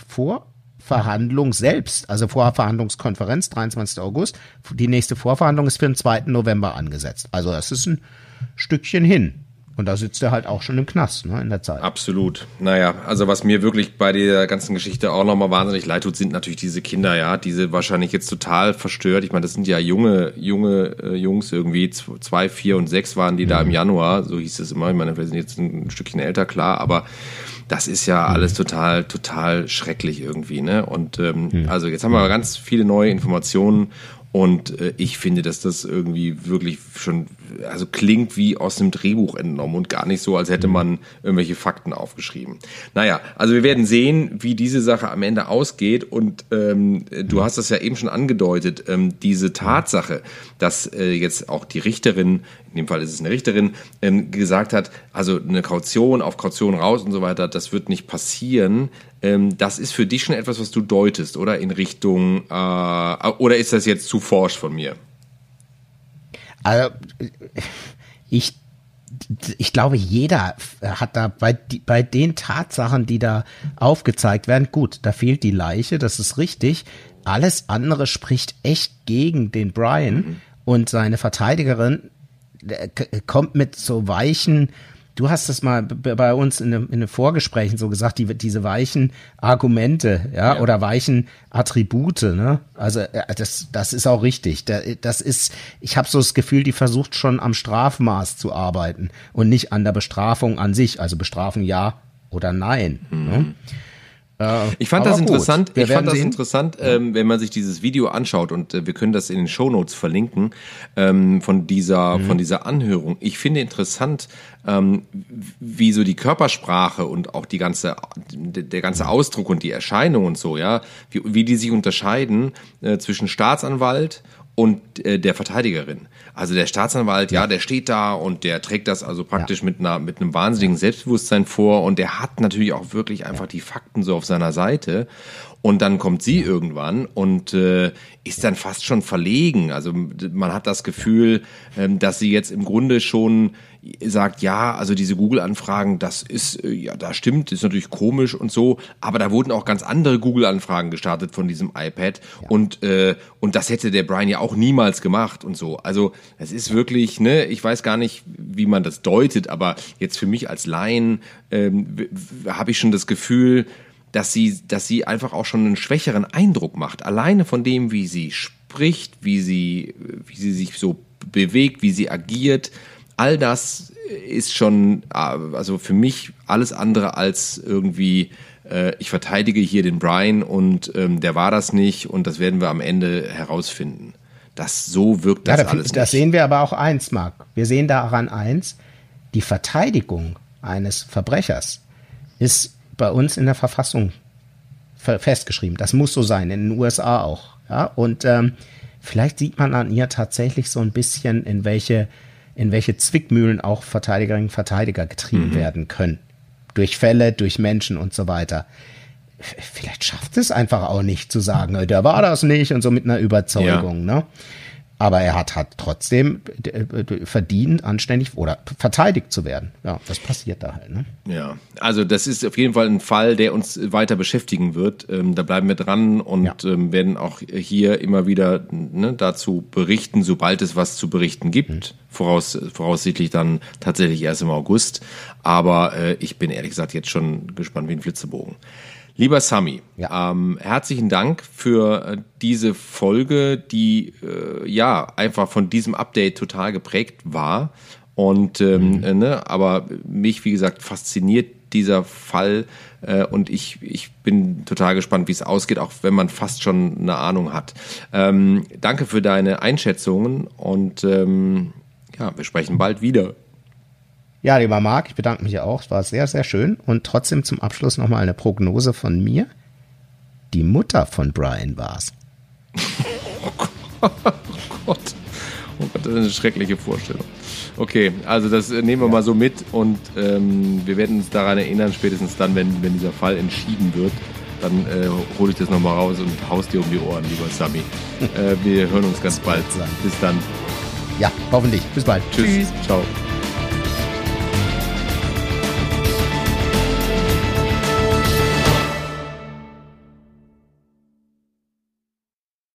Vorverhandlung selbst, also Vorverhandlungskonferenz, 23. August, die nächste Vorverhandlung ist für den 2. November angesetzt. Also das ist ein Stückchen hin. Und da sitzt er halt auch schon im Knast, ne, in der Zeit. Absolut. Naja, also was mir wirklich bei der ganzen Geschichte auch nochmal wahnsinnig leid tut, sind natürlich diese Kinder, ja, diese wahrscheinlich jetzt total verstört. Ich meine, das sind ja junge, junge äh, Jungs irgendwie, zwei, vier und sechs waren die mhm. da im Januar, so hieß es immer. Ich meine, wir sind jetzt ein Stückchen älter, klar, aber das ist ja mhm. alles total, total schrecklich irgendwie, ne? Und ähm, mhm. also jetzt haben wir ganz viele neue Informationen und äh, ich finde, dass das irgendwie wirklich schon, also klingt wie aus einem Drehbuch entnommen und gar nicht so, als hätte man irgendwelche Fakten aufgeschrieben. Naja, also wir werden sehen, wie diese Sache am Ende ausgeht. Und ähm, du hast das ja eben schon angedeutet, ähm, diese Tatsache, dass äh, jetzt auch die Richterin, in dem Fall ist es eine Richterin, ähm, gesagt hat, also eine Kaution auf Kaution raus und so weiter, das wird nicht passieren. Ähm, das ist für dich schon etwas, was du deutest, oder? In Richtung, äh, oder ist das jetzt zu forsch von mir? Also, ich, ich glaube, jeder hat da bei, bei den Tatsachen, die da aufgezeigt werden, gut, da fehlt die Leiche, das ist richtig. Alles andere spricht echt gegen den Brian mhm. und seine Verteidigerin kommt mit so weichen, Du hast das mal bei uns in, in den Vorgesprächen so gesagt, die, diese weichen Argumente, ja, ja, oder weichen Attribute, ne? Also äh, das, das ist auch richtig. Das ist, ich habe so das Gefühl, die versucht schon am Strafmaß zu arbeiten und nicht an der Bestrafung an sich. Also Bestrafen ja oder nein. Ne? Mhm. Ne? Ich fand das interessant. Ich fand das sehen. interessant, ähm, wenn man sich dieses Video anschaut und äh, wir können das in den Shownotes verlinken ähm, von dieser mhm. von dieser Anhörung. Ich finde interessant, ähm, wie so die Körpersprache und auch die ganze der ganze Ausdruck und die Erscheinung und so, ja, wie, wie die sich unterscheiden äh, zwischen Staatsanwalt und äh, der Verteidigerin. Also der Staatsanwalt, ja. der steht da und der trägt das also praktisch ja. mit einer mit einem wahnsinnigen Selbstbewusstsein vor und der hat natürlich auch wirklich einfach die Fakten so auf seiner Seite. Und dann kommt sie irgendwann und äh, ist dann fast schon verlegen. Also man hat das Gefühl, ähm, dass sie jetzt im Grunde schon sagt, ja, also diese Google-Anfragen, das ist, äh, ja, da stimmt, ist natürlich komisch und so, aber da wurden auch ganz andere Google-Anfragen gestartet von diesem iPad ja. und, äh, und das hätte der Brian ja auch niemals gemacht und so. Also es ist wirklich, ne, ich weiß gar nicht, wie man das deutet, aber jetzt für mich als Laien ähm, habe ich schon das Gefühl, dass sie, dass sie einfach auch schon einen schwächeren Eindruck macht. Alleine von dem, wie sie spricht, wie sie, wie sie sich so bewegt, wie sie agiert all das ist schon, also für mich alles andere als irgendwie, äh, ich verteidige hier den Brian und ähm, der war das nicht und das werden wir am Ende herausfinden. Das so wirkt das ja, da, alles. Das nicht. sehen wir aber auch eins, Marc. Wir sehen daran eins, die Verteidigung eines Verbrechers ist bei uns in der Verfassung festgeschrieben. Das muss so sein, in den USA auch. Ja? Und ähm, vielleicht sieht man an ihr tatsächlich so ein bisschen, in welche in welche Zwickmühlen auch Verteidigerinnen und Verteidiger getrieben mhm. werden können. Durch Fälle, durch Menschen und so weiter. Vielleicht schafft es einfach auch nicht zu sagen, der war das nicht und so mit einer Überzeugung, ja. ne? Aber er hat, hat trotzdem äh, verdient, anständig oder verteidigt zu werden. Ja, das passiert da halt. Ne? Ja, also das ist auf jeden Fall ein Fall, der uns weiter beschäftigen wird. Ähm, da bleiben wir dran und ja. ähm, werden auch hier immer wieder ne, dazu berichten, sobald es was zu berichten gibt. Mhm. Voraus, voraussichtlich dann tatsächlich erst im August. Aber äh, ich bin ehrlich gesagt jetzt schon gespannt wie ein Flitzebogen. Lieber Sami, ja. ähm, herzlichen Dank für äh, diese Folge, die äh, ja einfach von diesem Update total geprägt war. Und ähm, mhm. äh, ne, aber mich, wie gesagt, fasziniert dieser Fall äh, und ich, ich bin total gespannt, wie es ausgeht, auch wenn man fast schon eine Ahnung hat. Ähm, danke für deine Einschätzungen und ähm, ja, wir sprechen bald wieder. Ja, lieber Marc, ich bedanke mich auch. Es war sehr, sehr schön. Und trotzdem zum Abschluss nochmal eine Prognose von mir. Die Mutter von Brian war's. oh Gott. Oh Gott, das ist eine schreckliche Vorstellung. Okay, also das äh, nehmen wir mal so mit und ähm, wir werden uns daran erinnern, spätestens dann, wenn, wenn dieser Fall entschieden wird, dann äh, hole ich das nochmal raus und haust dir um die Ohren, lieber Sami. äh, wir hören uns ganz bald. Bis dann. Ja, hoffentlich. Bis bald. Tschüss. Tschüss. Ciao.